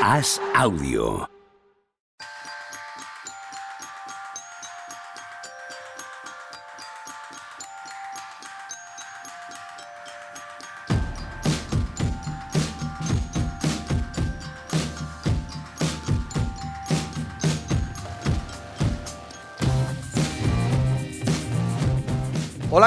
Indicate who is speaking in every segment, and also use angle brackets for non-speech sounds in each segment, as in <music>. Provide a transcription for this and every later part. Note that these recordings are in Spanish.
Speaker 1: Haz audio.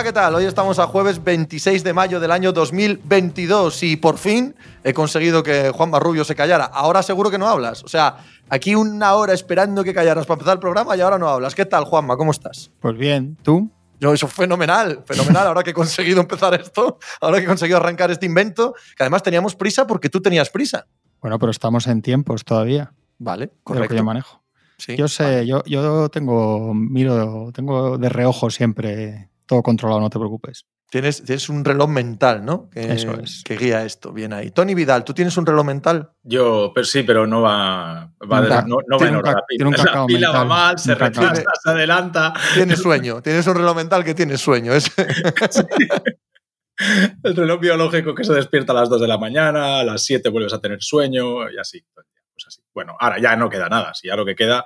Speaker 2: Hola, ¿qué tal? Hoy estamos a jueves 26 de mayo del año 2022 y por fin he conseguido que Juan Marrubio se callara. Ahora seguro que no hablas. O sea, aquí una hora esperando que callaras para empezar el programa y ahora no hablas. ¿Qué tal, Juanma? ¿Cómo estás?
Speaker 3: Pues bien, ¿tú?
Speaker 2: Yo, eso fenomenal, fenomenal. Ahora que he conseguido empezar esto, ahora que he conseguido arrancar este invento, que además teníamos prisa porque tú tenías prisa.
Speaker 3: Bueno, pero estamos en tiempos todavía.
Speaker 2: Vale,
Speaker 3: de lo
Speaker 2: correcto.
Speaker 3: que yo manejo.
Speaker 2: Sí,
Speaker 3: yo sé,
Speaker 2: vale.
Speaker 3: yo, yo tengo, miro, tengo de reojo siempre todo controlado, no te preocupes.
Speaker 2: Tienes, tienes un reloj mental, ¿no? Que,
Speaker 3: Eso es.
Speaker 2: Que guía esto. Bien ahí. Tony Vidal, ¿tú tienes un reloj mental?
Speaker 4: Yo, pero sí, pero no va, va de- no, no va en
Speaker 3: un
Speaker 4: orden
Speaker 3: ca-
Speaker 4: la pila.
Speaker 3: tiene un <laughs>
Speaker 4: La
Speaker 3: cacao
Speaker 4: pila va
Speaker 3: mental.
Speaker 4: mal, se retrasa, se adelanta.
Speaker 2: Tienes <laughs> sueño. tienes un reloj mental que tienes sueño. Es-
Speaker 4: El reloj biológico que se despierta a las 2 de la mañana, a las 7 vuelves a tener sueño y así. pues así. Bueno, ahora ya no queda nada. Si ya lo que queda.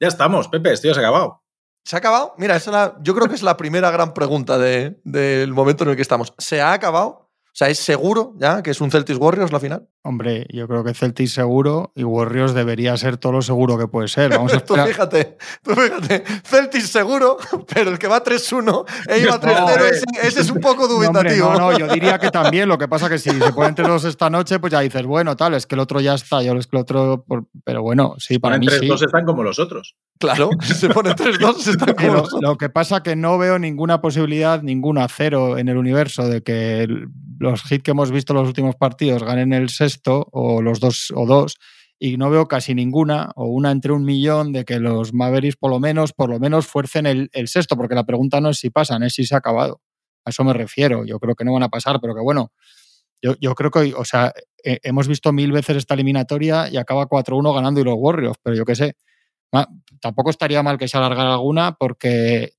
Speaker 4: Ya estamos, Pepe, esto ya se ha acabado.
Speaker 2: ¿Se ha acabado? Mira, esa yo creo que es la primera gran pregunta de- del momento en el que estamos. ¿Se ha acabado? O sea, ¿es seguro ya que es un Celtics Warriors la final?
Speaker 3: Hombre, yo creo que Celtic seguro y Warriors debería ser todo lo seguro que puede ser. Vamos a <laughs>
Speaker 2: Tú fíjate, tú fíjate. Celtics seguro, pero el que va 3-1 e iba 3-0, <laughs>
Speaker 4: No,
Speaker 2: ese, ese es un poco
Speaker 3: No, hombre,
Speaker 2: dubitativo.
Speaker 3: no, no, yo diría que <laughs> también. Lo que pasa que si se ponen entre dos esta noche, pues ya dices, bueno, tal, es que el otro ya está, yo es que el otro. por- Pero bueno, sí, para
Speaker 4: Ponen
Speaker 3: mí sí.
Speaker 4: 3-2 están como los otros.
Speaker 2: Claro, si se pone 3-2, se está como
Speaker 3: Pero
Speaker 2: nosotros.
Speaker 3: lo que pasa que no veo ninguna posibilidad, ninguna cero en el universo de que el- los hits que hemos visto en los últimos partidos ganen el sexto o los dos o dos y no veo casi ninguna o una entre un millón de que los Mavericks por lo menos por lo menos fuercen el, sexto porque la pregunta no es si pasan es si se ha acabado a eso me refiero yo creo que no van a pasar pero que bueno yo, yo creo que o sea hemos visto mil veces esta eliminatoria y acaba 4-1 ganando y los Warriors pero yo qué sé tampoco estaría mal que se alargara alguna porque,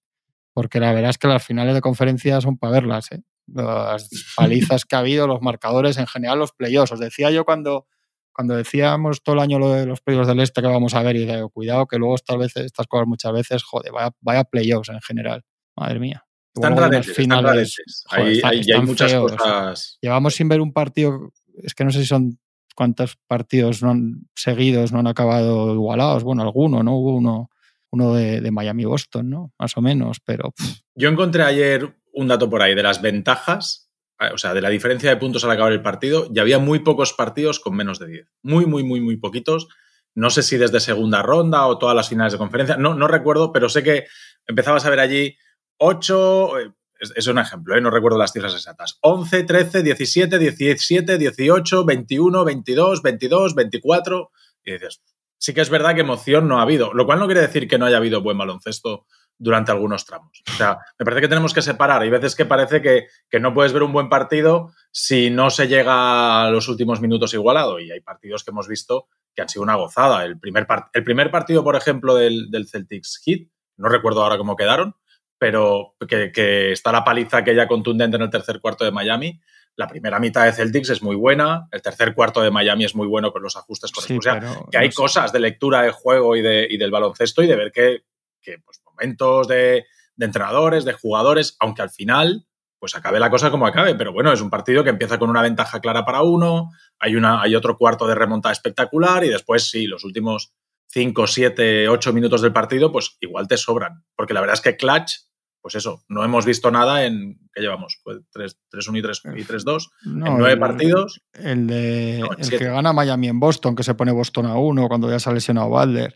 Speaker 3: porque la verdad es que las finales de conferencia son para verlas. ¿eh? Las palizas que ha habido, los marcadores, en general los playoffs. Os decía yo cuando, cuando decíamos todo el año lo de los playoffs del este que vamos a ver y digo, cuidado que luego estas veces, estas cosas muchas veces, joder, vaya, vaya playoffs en general. Madre mía.
Speaker 4: Están
Speaker 3: unas
Speaker 4: raretes, están
Speaker 3: joder,
Speaker 4: hay
Speaker 3: están
Speaker 4: muchas
Speaker 3: feos.
Speaker 4: cosas.
Speaker 3: Llevamos sin ver un partido, es que no sé si son cuántos partidos no han, seguidos no han acabado igualados. Bueno, alguno, ¿no? Hubo uno, uno de, de Miami-Boston, ¿no? Más o menos, pero pff,
Speaker 4: Yo encontré ayer un dato por ahí de las ventajas, eh, o sea, de la diferencia de puntos al acabar el partido, y había muy pocos partidos con menos de 10. Muy, muy, muy, muy poquitos. No sé si desde segunda ronda o todas las finales de conferencia, no, no recuerdo, pero sé que empezabas a ver allí 8, eh, es, un ejemplo, eh, no recuerdo las cifras exactas, 11, 13, 17, 17, 18, 21, 22, 22, 24, y dices, sí que es verdad que emoción no ha habido, lo cual no quiere decir que no haya habido buen baloncesto durante algunos tramos. O sea, me parece que tenemos que separar. Hay veces que parece que, que no puedes ver un buen partido si no se llega a los últimos minutos igualado. Y hay partidos que hemos visto que han sido una gozada. El primer, part- el primer partido, por ejemplo, del, del Celtics Heat, no recuerdo ahora cómo quedaron, pero que, que está la paliza aquella contundente en el tercer cuarto de Miami. La primera mitad de Celtics es muy buena, el tercer cuarto de Miami es muy bueno con los ajustes
Speaker 3: sí.
Speaker 4: O sea,
Speaker 3: pero
Speaker 4: que hay
Speaker 3: no sé.
Speaker 4: cosas de lectura de juego y, de, y del baloncesto y de ver que, que, pues, momentos de, de entrenadores, de jugadores, aunque al final pues acabe la cosa como acabe. Pero bueno, es un partido que empieza con una ventaja clara para uno, hay, una, hay otro cuarto de remontada espectacular y después sí, los últimos 5, 7, 8 minutos del partido, pues igual te sobran. Porque la verdad es que Clutch, pues eso, no hemos visto nada en, ¿qué llevamos? Pues 3-1 y 3-2. Y 3-2.
Speaker 3: No,
Speaker 4: en nueve
Speaker 3: el-
Speaker 4: partidos.
Speaker 3: El, de,
Speaker 4: No, en
Speaker 3: el que gana Miami en Boston, que se pone Boston a uno cuando ya se ha lesionado Butler.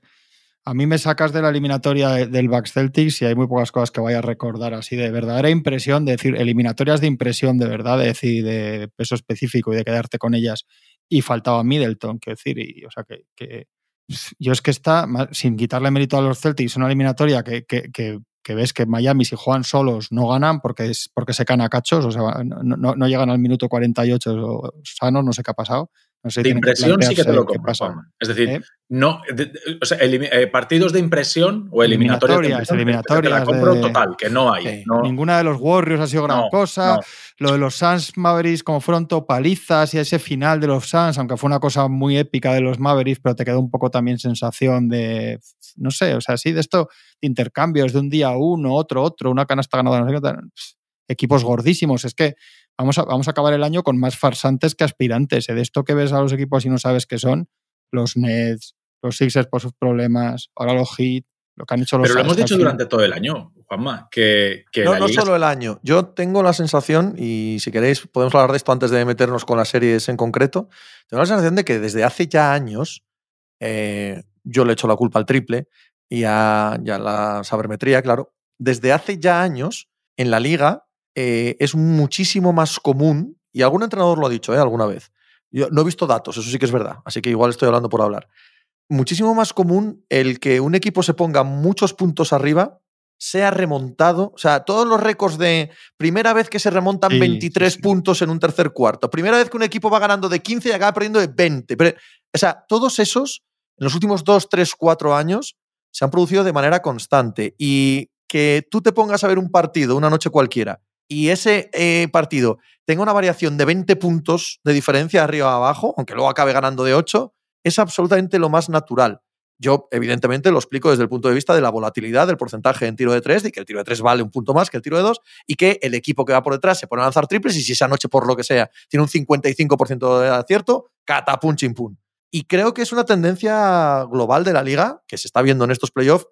Speaker 3: A mí me sacas de la eliminatoria de- del Bucks Celtics y hay muy pocas cosas que vaya a recordar así de verdadera impresión, de decir, eliminatorias de impresión de verdad, de decir, de peso específico y de quedarte con ellas. Y faltaba Middleton, que decir, y, o sea, que, yo es que está, sin quitarle mérito a los Celtics, una eliminatoria que, ves que Miami, si juegan solos, no ganan porque, es, porque se caen a cachos, o sea, no, no- no llegan al minuto 48 sanos, no sé qué ha pasado.
Speaker 4: De impresión sí que te lo compro. Es decir, ¿Eh? no, o sea, eh, partidos de impresión o eliminatorias.
Speaker 3: Eliminatorias,
Speaker 4: la compro total, que no hay.
Speaker 3: Ninguna de los Warriors ha sido gran cosa. Lo de los Suns Mavericks, como fueron palizas y ese final de los Suns, aunque fue una cosa muy épica de los Mavericks, pero te quedó un poco también sensación de, no sé, o sea, sí, de esto, de intercambios de un día uno, otro, otro, una canasta ganada, no sé equipos gordísimos. Es que vamos a, vamos a acabar el año con más farsantes que aspirantes. ¿eh? De esto que ves a los equipos y no sabes qué son, los Nets, los Sixers por sus problemas, ahora los Heat, lo que han hecho los
Speaker 4: Pero lo hemos dicho durante todo el año, Juanma, que,
Speaker 2: No, no solo el año. Yo tengo la sensación, y si queréis podemos hablar de esto antes de meternos con las series en concreto, tengo la sensación de que desde hace ya años eh, yo le echo la culpa al triple y a, y a la sabermetría, claro. Desde hace ya años en la liga eh, es muchísimo más común, y algún entrenador lo ha dicho ¿eh? alguna vez, yo no he visto datos, eso sí que es verdad, así que igual estoy hablando por hablar, muchísimo más común el que un equipo se ponga muchos puntos arriba, sea remontado, o sea, todos los récords de primera vez que se remontan 23 puntos en un tercer cuarto, primera vez que un equipo va ganando de 15 y acaba perdiendo de 20, o sea, todos esos en los últimos 2, 3, 4 años se han producido de manera constante y que tú te pongas a ver un partido una noche cualquiera y ese eh, partido tenga una variación de 20 puntos de diferencia arriba a abajo, aunque luego acabe ganando de 8, es absolutamente lo más natural. Yo, evidentemente, lo explico desde el punto de vista de la volatilidad del porcentaje en tiro de 3, de que el tiro de 3 vale un punto más que el tiro de 2 y que el equipo que va por detrás se pone a lanzar triples y si esa noche, por lo que sea, tiene un 55% de acierto, catapum chimpum. Y creo que es una tendencia global de la liga que se está viendo en estos playoffs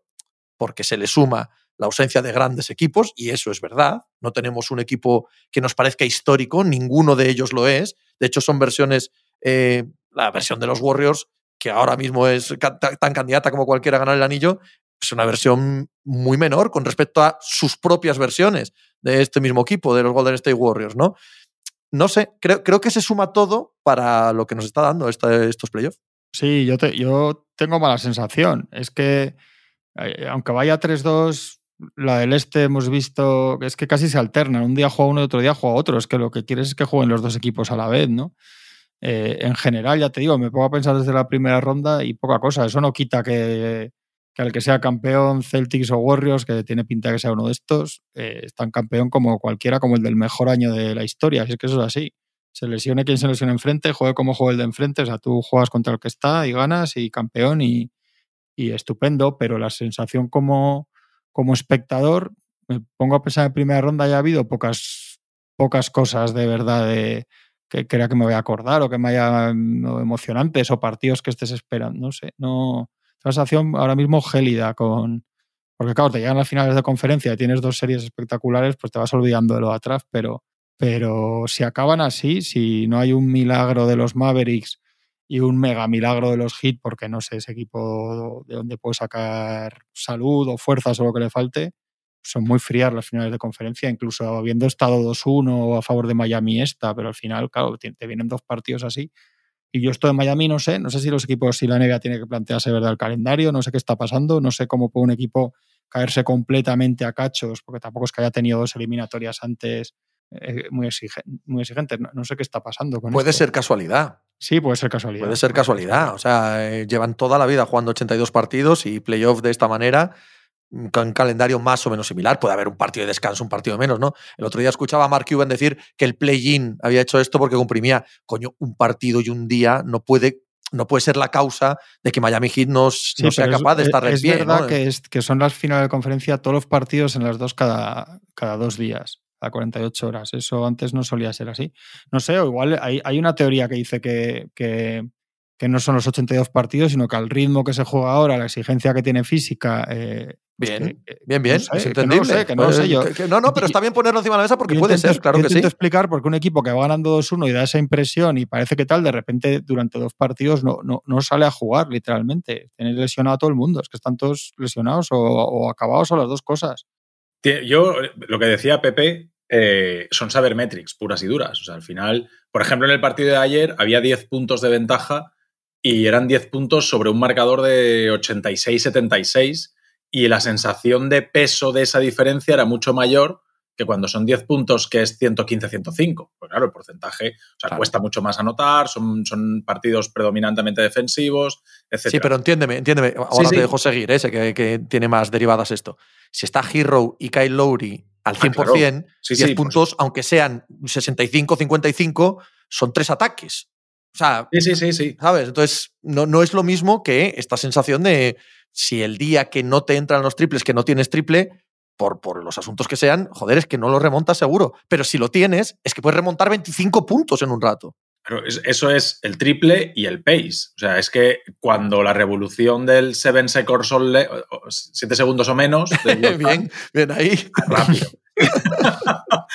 Speaker 2: porque se le suma la ausencia de grandes equipos, y eso es verdad. No tenemos un equipo que nos parezca histórico, ninguno de ellos lo es. De hecho, son versiones, eh, la versión de los Warriors, que ahora mismo es tan candidata como cualquiera a ganar el anillo, es una versión muy menor con respecto a sus propias versiones de este mismo equipo, de los Golden State Warriors, ¿no? No sé, creo, creo que se suma todo para lo que nos está dando estos playoffs.
Speaker 3: Sí, yo, te, yo tengo mala sensación. Es que, eh, aunque vaya 3-2, la del este hemos visto es que casi se alternan. Un día juega uno y otro día juega otro. Es que lo que quieres es que jueguen los dos equipos a la vez, ¿no? Eh, en general, ya te digo, me pongo a pensar desde la primera ronda y poca cosa. Eso no quita que, que al que sea campeón, Celtics o Warriors, que tiene pinta que sea uno de estos, eh, están campeón como cualquiera, como el del mejor año de la historia. Así es que eso es así. Se lesione quien se lesione enfrente, juegue como juega el de enfrente. O sea, tú juegas contra el que está y ganas y campeón y, y estupendo, pero la sensación como como espectador, me pongo a pensar en primera ronda, ya ha habido pocas, pocas cosas de verdad que crea que me voy a acordar o que me haya emocionantes o partidos que estés esperando. No sé, no. Sensación ahora mismo gélida con. Porque claro, te llegan las finales de conferencia y tienes dos series espectaculares, pues te vas olvidando de lo de atrás, pero, pero si acaban así, si no hay un milagro de los Mavericks y un mega milagro de los hits, porque no sé ese equipo de dónde puede sacar salud o fuerzas o lo que le falte. Son muy frías las finales de conferencia, incluso habiendo estado 2-1 a favor de Miami esta, pero al final, claro, te vienen dos partidos así. Y yo estoy en Miami, no sé, no sé si los equipos, si la NBA tiene que plantearse verdad el calendario, no sé qué está pasando, no sé cómo puede un equipo caerse completamente a cachos, porque tampoco es que haya tenido dos eliminatorias antes eh, muy, muy exigentes. No, sé qué está pasando con
Speaker 2: Puede ser casualidad.
Speaker 3: Sí, puede ser casualidad.
Speaker 2: Puede ser casualidad. O sea, eh, llevan toda la vida jugando 82 partidos y playoff de esta manera, mm, con un calendario más o menos similar. Puede haber un partido de descanso, un partido de menos, ¿no? El otro día escuchaba a Mark Cuban decir que el play-in había hecho esto porque comprimía, coño, un partido y un día no puede no puede ser la causa de que Miami Heat no, sea capaz de estar
Speaker 3: es,
Speaker 2: es
Speaker 3: verdad que, es, que son las finales de conferencia todos los partidos en las dos cada, cada dos días a 48 horas. Eso antes no solía ser así. No sé, o igual hay, hay una teoría que dice que, que, que, no son los 82 partidos, sino que al ritmo que se juega ahora, la exigencia que tiene física. Eh,
Speaker 2: pues bien, bien, bien, no sé, no sé, que no sé yo. no, no, pero está bien ponerlo encima de la mesa porque puede ser, claro que sí.
Speaker 3: Explicar porque un equipo que va ganando 2-1 y da esa impresión y parece que tal, de repente durante dos partidos no, no, no sale a jugar, literalmente. Tiene lesionado a todo el mundo, es que están todos lesionados o, o acabados o las dos cosas.
Speaker 4: Yo, lo que decía Pepe, eh, son sabermetrics puras y duras. O sea, al final, por ejemplo, en el partido de ayer había 10 puntos de ventaja y eran 10 puntos sobre un marcador de 86-76 y la sensación de peso de esa diferencia era mucho mayor que cuando son 10 puntos, que es 115-105. Pues claro, el porcentaje, o sea, cuesta mucho más anotar, son, son partidos predominantemente defensivos, etc.
Speaker 2: Sí, pero entiéndeme, entiéndeme. Ahora te dejo seguir, ese que, que, tiene más derivadas esto. Si está Hero y Kyle Lowry al 100%, ah, claro. 10 puntos, aunque sean 65-55, son tres ataques. O sea,
Speaker 4: sí, sí, sí, sí.
Speaker 2: ¿sabes? Entonces, no, no es lo mismo que esta sensación de si el día que no te entran los triples, que no tienes triple, por, por, los asuntos que sean, joder, es que no lo remontas seguro. Pero si lo tienes, es que puedes remontar 25 puntos en un rato.
Speaker 4: Pero eso es el triple y el pace. O sea, es que cuando la revolución del 7 seconds 7 segundos o menos. <laughs>
Speaker 2: bien, bien ahí.
Speaker 4: Rápido. <laughs>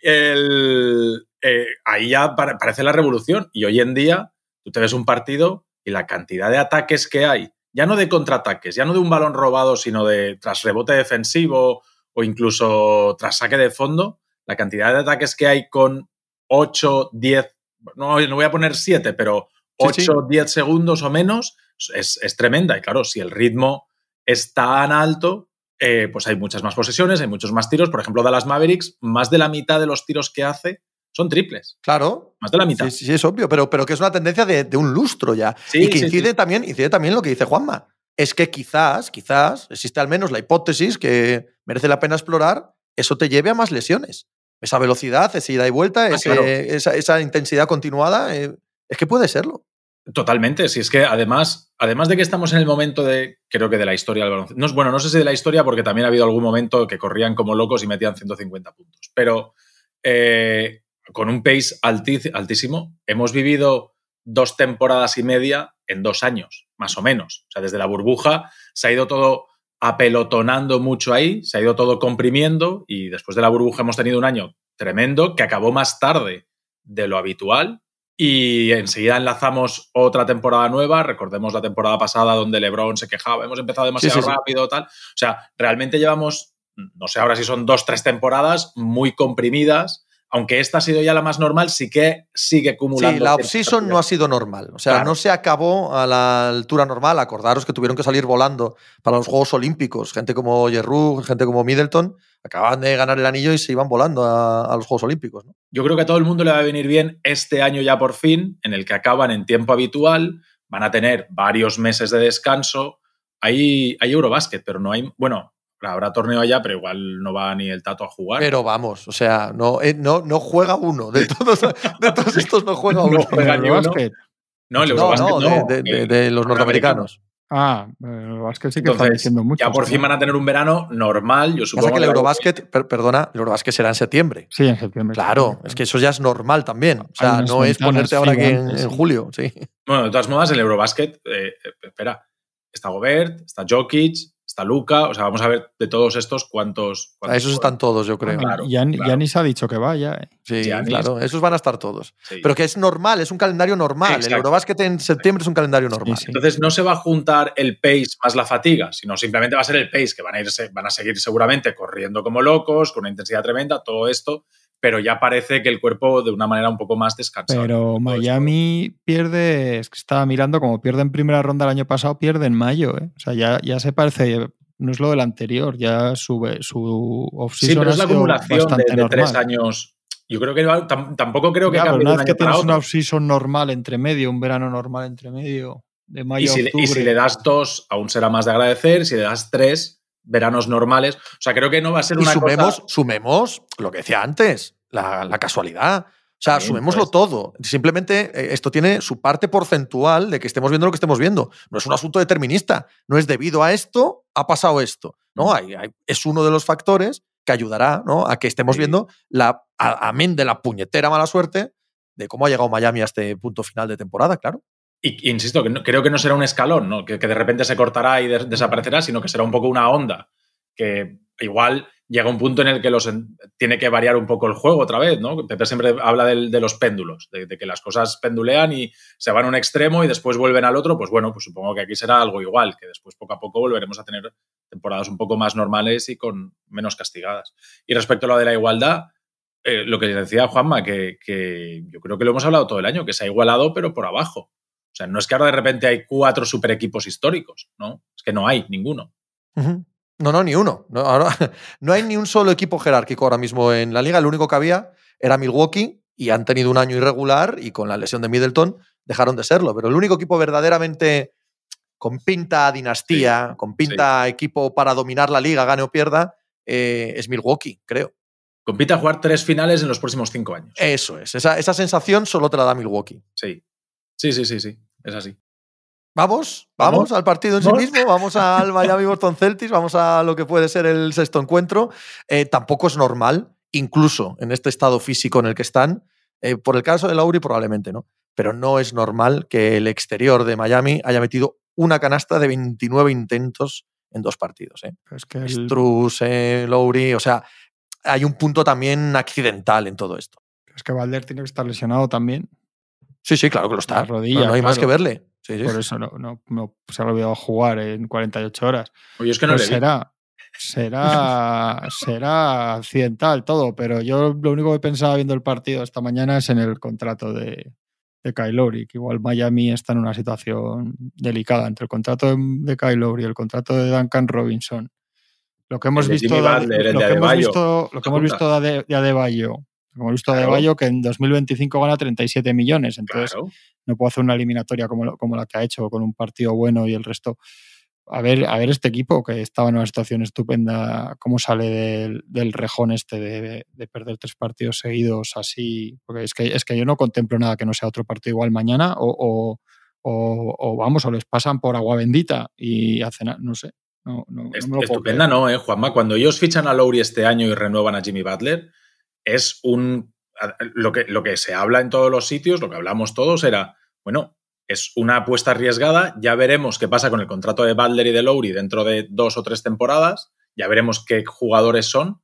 Speaker 4: el, eh, ahí ya parece la revolución. Y hoy en día, tú te ves un partido y la cantidad de ataques que hay ya no de contraataques, ya no de un balón robado, sino de tras rebote defensivo o incluso tras saque de fondo, la cantidad de ataques que hay con 8, 10, no, no voy a poner 7, pero 8, 10 segundos o menos es, tremenda. Y claro, si el ritmo es tan alto, eh, pues hay muchas más posesiones, hay muchos más tiros. Por ejemplo, Dallas Mavericks, más de la mitad de los tiros que hace son triples.
Speaker 2: Claro.
Speaker 4: Más de la mitad.
Speaker 2: Sí, sí es obvio, pero, pero que es una tendencia de, un lustro ya. y que incide, También, incide también lo que dice Juanma. Es que quizás, quizás, existe al menos la hipótesis que merece la pena explorar, eso te lleve a más lesiones. Esa velocidad, esa ida y vuelta, ah, esa, intensidad continuada, eh, es que puede serlo.
Speaker 4: Totalmente, si es que además, además de que estamos en el momento de, creo que de la historia del baloncesto, no, bueno, no sé si de la historia porque también ha habido algún momento que corrían como locos y metían 150 puntos, pero eh, con un pace altísimo. Hemos vivido dos temporadas y media en dos años, más o menos. O sea, desde la burbuja se ha ido todo apelotonando mucho ahí, se ha ido todo comprimiendo y después de la burbuja hemos tenido un año tremendo que acabó más tarde de lo habitual y enseguida enlazamos otra temporada nueva, recordemos la temporada pasada donde LeBron se quejaba, hemos empezado demasiado rápido, tal. O sea, realmente llevamos, no sé ahora si son dos, tres temporadas muy comprimidas aunque esta ha sido ya la más normal, sí que sigue acumulando.
Speaker 2: Sí, la off-season no ha sido normal. O sea, no se acabó a la altura normal. Acordaros que tuvieron que salir volando para los Juegos Olímpicos. Gente como Jerru, gente como Middleton, acababan de ganar el anillo y se iban volando a, los Juegos Olímpicos.
Speaker 4: Yo creo que a todo el mundo le va a venir bien este año ya por fin, en el que acaban en tiempo habitual, van a tener varios meses de descanso. Hay, hay Eurobasket, pero no hay. Bueno, Habrá torneo allá, pero igual no va ni el Tato a jugar.
Speaker 2: Pero vamos, o sea, no, eh, no, no juega uno. De todos, de todos estos no juega uno.
Speaker 4: No juega ni uno. No, el Eurobasket no,
Speaker 2: no, de, los norteamericanos.
Speaker 3: Ah, el Eurobasket sí que está diciendo mucho.
Speaker 4: Ya por fin van a tener un verano normal, yo supongo.
Speaker 2: Pasa que el Eurobasket, perdona, el Eurobasket será en septiembre.
Speaker 3: Sí, en septiembre.
Speaker 2: Claro, es que eso ya es normal también. O sea, no es ponerte ahora que en, julio, sí.
Speaker 4: Bueno, de todas modas, el Eurobasket, eh, eh, espera, está Gobert, está Jokic, está Luca, o sea, vamos a ver de todos estos cuántos.
Speaker 2: a esos están todos, yo creo.
Speaker 3: Claro, Yanis ha dicho que vaya. ¿eh?
Speaker 2: Sí, claro, esos van a estar todos. Pero que es normal, es un calendario normal. El Eurobasket en septiembre es un calendario normal.
Speaker 4: Entonces no se va a juntar el pace más la fatiga, sino simplemente va a ser el pace, que van a, irse, van a seguir seguramente corriendo como locos, con una intensidad tremenda, todo esto pero ya parece que el cuerpo de una manera un poco más descansado.
Speaker 3: Pero Miami pierde, es que estaba mirando, como pierde en primera ronda el año pasado, pierde en mayo. ¿eh? O sea, ya, ya se parece, no es lo del anterior, ya sube su
Speaker 4: Sí, pero es la acumulación de, tres años. Yo creo que tampoco creo que
Speaker 3: cambie. Una vez que tienes una off-season normal entre medio, un verano normal entre medio, de mayo y
Speaker 4: si, Y si le das dos, aún será más de agradecer. Si le das tres, veranos normales. O sea, creo que no va a ser una
Speaker 2: sumemos, Sumemos lo que decía antes, la, casualidad. O sea, sumémoslo pues. todo. Simplemente eh, esto tiene su parte porcentual de que estemos viendo lo que estemos viendo. No es un asunto determinista. No es debido a esto, ha pasado esto. No, hay, es uno de los factores que ayudará ¿no? a que estemos viendo la amén de la puñetera mala suerte de cómo ha llegado Miami a este punto final de temporada, claro.
Speaker 4: Y, insisto, que creo que no será un escalón, ¿no? que, de repente se cortará y desaparecerá, sino que será un poco una onda, que igual llega un punto en el que los tiene que variar un poco el juego otra vez, ¿no? Pepe siempre habla de, los péndulos, de, que las cosas pendulean y se van a un extremo y después vuelven al otro, pues bueno, pues supongo que aquí será algo igual, que después poco a poco volveremos a tener temporadas un poco más normales y con menos castigadas. Y respecto a lo de la igualdad, eh, lo que decía Juanma, que, que yo creo que lo hemos hablado todo el año, que se ha igualado pero por abajo. O sea, no es que ahora de repente hay cuatro super equipos históricos, ¿no? Es que no hay ninguno.
Speaker 2: No, no, ni uno. No, ahora, <laughs> no hay ni un solo equipo jerárquico ahora mismo en la liga. El único que había era Milwaukee y han tenido un año irregular y con la lesión de Middleton dejaron de serlo. Pero el único equipo verdaderamente con pinta dinastía,
Speaker 4: Sí,
Speaker 2: con pinta equipo para dominar la liga, gane o pierda, eh, es Milwaukee, creo.
Speaker 4: Compite a jugar tres finales en los próximos cinco años.
Speaker 2: Eso es. Esa, esa sensación solo te la da Milwaukee.
Speaker 4: Sí. Sí, sí, sí, sí. Es así.
Speaker 2: Vamos, vamos,
Speaker 4: Vamos.
Speaker 2: al partido en sí mismo, vamos al Miami Boston Celtics, vamos a lo que puede ser el sexto encuentro. Eh, tampoco es normal, incluso en este estado físico en el que están, eh, por el caso de Lauri probablemente no, pero no es normal que el exterior de Miami haya metido una canasta de 29 intentos en dos partidos. ¿eh?
Speaker 3: Es que el-
Speaker 2: Struz, eh, Lowry, o sea, hay un punto también accidental en todo esto.
Speaker 3: es que Valder tiene que estar lesionado también.
Speaker 2: Sí, sí, claro que lo está.
Speaker 3: La rodilla,
Speaker 2: no, no hay más que verle. Sí, sí.
Speaker 3: Por eso no, no, no se ha olvidado jugar en 48 horas.
Speaker 4: Oye, es que no
Speaker 3: Pues
Speaker 4: le
Speaker 3: será, será, <laughs> será accidental todo, pero yo lo único que pensaba viendo el partido esta mañana es en el contrato de, de Kyle Lowry, que igual Miami está en una situación delicada entre el contrato de, de Kyle Lowry y el contrato de Duncan Robinson. Lo que hemos visto,
Speaker 4: Jimmy
Speaker 3: de,
Speaker 4: Butler, el
Speaker 3: lo
Speaker 4: de
Speaker 3: que hemos
Speaker 4: Adebayo.
Speaker 3: visto, lo que hemos visto de, Ade- de Adebayo, que hemos visto de
Speaker 4: Claro.
Speaker 3: Adebayo que en 2025 gana 37 millones, entonces
Speaker 4: Claro.
Speaker 3: no puedo hacer una eliminatoria como, como la que ha hecho con un partido bueno y el resto. A ver, a ver este equipo que estaba en una situación estupenda, cómo sale del, del rejón este de, de perder tres partidos seguidos así. Porque es que, es que yo no contemplo nada que no sea otro partido igual mañana o, o, o- o vamos, o les pasan por agua bendita y hacen, no sé. No, no, no me lo puedo
Speaker 4: estupenda,
Speaker 3: creer.
Speaker 4: ¿no, eh, Juanma? Cuando ellos fichan a Lowry este año y renuevan a Jimmy Butler, es un. Lo que, lo que se habla en todos los sitios, lo que hablamos todos era, bueno, es una apuesta arriesgada, ya veremos qué pasa con el contrato de Butler y de Lowry dentro de dos o tres temporadas, ya veremos qué jugadores son,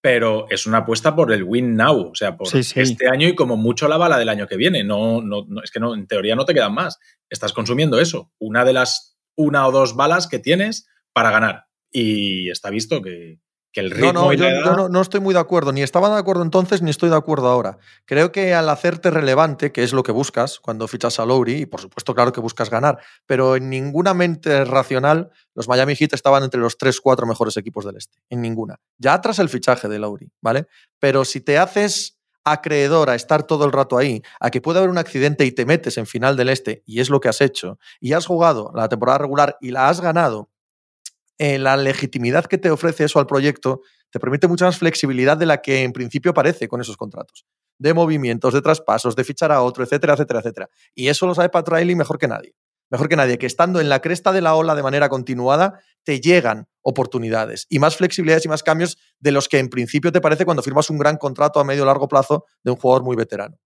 Speaker 4: pero es una apuesta por el win now, o sea, por
Speaker 3: Sí, sí.
Speaker 4: este año y como mucho la bala del año que viene. No, no, no- es que no, en teoría no te quedan más. Estás consumiendo eso, una de las una o dos balas que tienes para ganar. Y está visto que, que el ritmo
Speaker 2: No, no,
Speaker 4: y
Speaker 2: yo,
Speaker 4: la
Speaker 2: yo
Speaker 4: edad-
Speaker 2: no, no estoy muy de acuerdo. Ni estaba de acuerdo entonces, ni estoy de acuerdo ahora. Creo que al hacerte relevante, que es lo que buscas cuando fichas a Lowry, y por supuesto, claro que buscas ganar, pero en ninguna mente racional los Miami Heat estaban entre los 3-4 mejores equipos del este. En ninguna. Ya tras el fichaje de Lowry, ¿vale? Pero si te haces acreedor a estar todo el rato ahí, a que puede haber un accidente y te metes en final del este, y es lo que has hecho, y has jugado la temporada regular y la has ganado, eh, la legitimidad que te ofrece eso al proyecto te permite mucha más flexibilidad de la que en principio parece con esos contratos. De movimientos, de traspasos, de fichar a otro, etcétera, etcétera, etcétera. Y eso lo sabe Pat mejor que nadie. Mejor que nadie, que estando en la cresta de la ola de manera continuada, te llegan oportunidades y más flexibilidades y más cambios de los que en principio te parece cuando firmas un gran contrato a medio o largo plazo de un jugador muy veterano.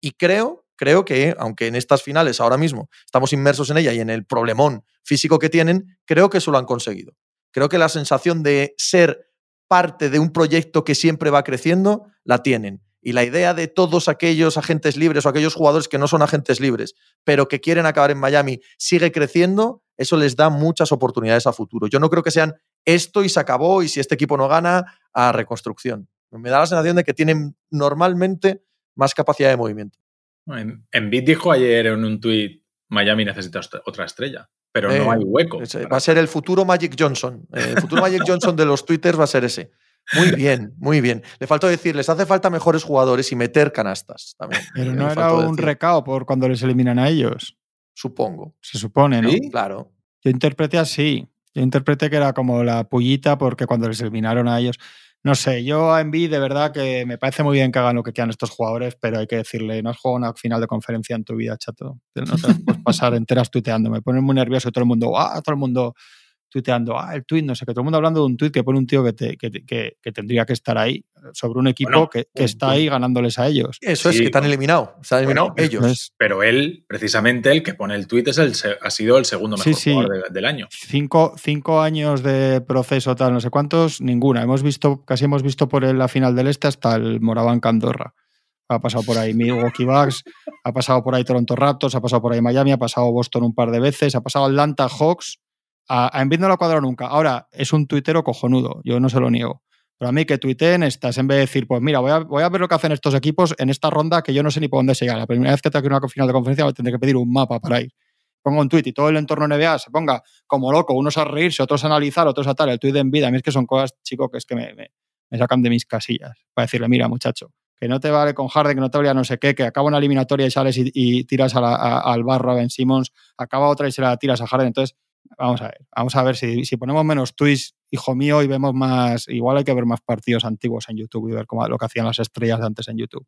Speaker 2: Y creo, creo que, aunque en estas finales ahora mismo estamos inmersos en ella y en el problemón físico que tienen, creo que eso lo han conseguido. Creo que la sensación de ser parte de un proyecto que siempre va creciendo, la tienen. Y la idea de todos aquellos agentes libres o aquellos jugadores que no son agentes libres, pero que quieren acabar en Miami, sigue creciendo, eso les da muchas oportunidades a futuro. Yo no creo que sean esto y se acabó y si este equipo no gana, a reconstrucción. Me da la sensación de que tienen normalmente más capacidad de movimiento.
Speaker 4: En, Embiid dijo ayer en un tuit, Miami necesita otra estrella, pero
Speaker 2: Eh,
Speaker 4: no hay hueco.
Speaker 2: Ese
Speaker 4: para-
Speaker 2: Va a ser el futuro Magic Johnson. Eh, El futuro Magic Johnson de los Twitters va a ser ese. Muy bien, muy bien. Le faltó decir, les hace falta mejores jugadores y meter canastas también. <laughs>
Speaker 3: Pero
Speaker 2: Eh,
Speaker 3: no era un
Speaker 2: decir,
Speaker 3: recao por cuando les eliminan a ellos.
Speaker 2: Supongo.
Speaker 3: Se supone, ¿no?
Speaker 4: ¿Sí?
Speaker 2: Claro.
Speaker 3: Yo interpreté así. Yo interpreté que era como la pullita porque cuando les eliminaron a ellos. No sé, yo a Envy de verdad que me parece muy bien que hagan lo que quieran estos jugadores, pero hay que decirle, no has jugado una final de conferencia en tu vida, chato. No te las puedes <laughs> pasar enteras tuiteando. Me pone muy nervioso y todo el mundo, ah, todo el mundo tuiteando, ah, el tuit, no sé, que todo el mundo hablando de un tuit que pone un tío que, te- que, que- que tendría que estar ahí, sobre un equipo
Speaker 4: Bueno,
Speaker 3: que, que
Speaker 4: un
Speaker 3: está ahí ganándoles a ellos.
Speaker 2: Eso es que te han
Speaker 4: bueno.
Speaker 2: eliminado. Se han eliminado
Speaker 4: Bueno,
Speaker 2: ellos.
Speaker 4: Pero él, precisamente el que pone el tuit, es el, se- ha sido el segundo mejor
Speaker 3: sí.
Speaker 4: jugador de- del año.
Speaker 3: cinco, cinco años de proceso tal, no sé cuántos, ninguna. Hemos visto, casi hemos visto por la final del este hasta el Moraván Andorra. Ha pasado por ahí Milwaukee Bucks, ha pasado por ahí Toronto Raptors, ha pasado por ahí Miami, ha pasado Boston un par de veces, ha pasado Atlanta Hawks. A, a no lo ha cuadrado nunca. Ahora, es un tuitero cojonudo, yo no se lo niego. Pero a mí que tuiteen estas, en vez de decir, pues mira, voy a, voy a ver lo que hacen estos equipos en esta ronda que yo no sé ni por dónde se llega. La primera vez que tengo una final de conferencia tendré que pedir un mapa para ir. ponga un tuit y todo el entorno NBA se ponga como loco, unos a reírse, otros a analizar, otros a tal, el tuit de vida, a mí es que son cosas, chico, que es que me, me, sacan de mis casillas. Para decirle, mira, muchacho, que no te vale con Harden, que no te vale no sé qué, que acaba una eliminatoria y sales y, y tiras a la- a- al barro a Ben Simmons, acaba otra y se la tiras a Harden. Entonces, vamos a ver, vamos a ver si, si ponemos menos tweets, hijo mío, y vemos más, igual hay que ver más partidos antiguos en YouTube y ver cómo, lo que hacían las estrellas de antes en YouTube.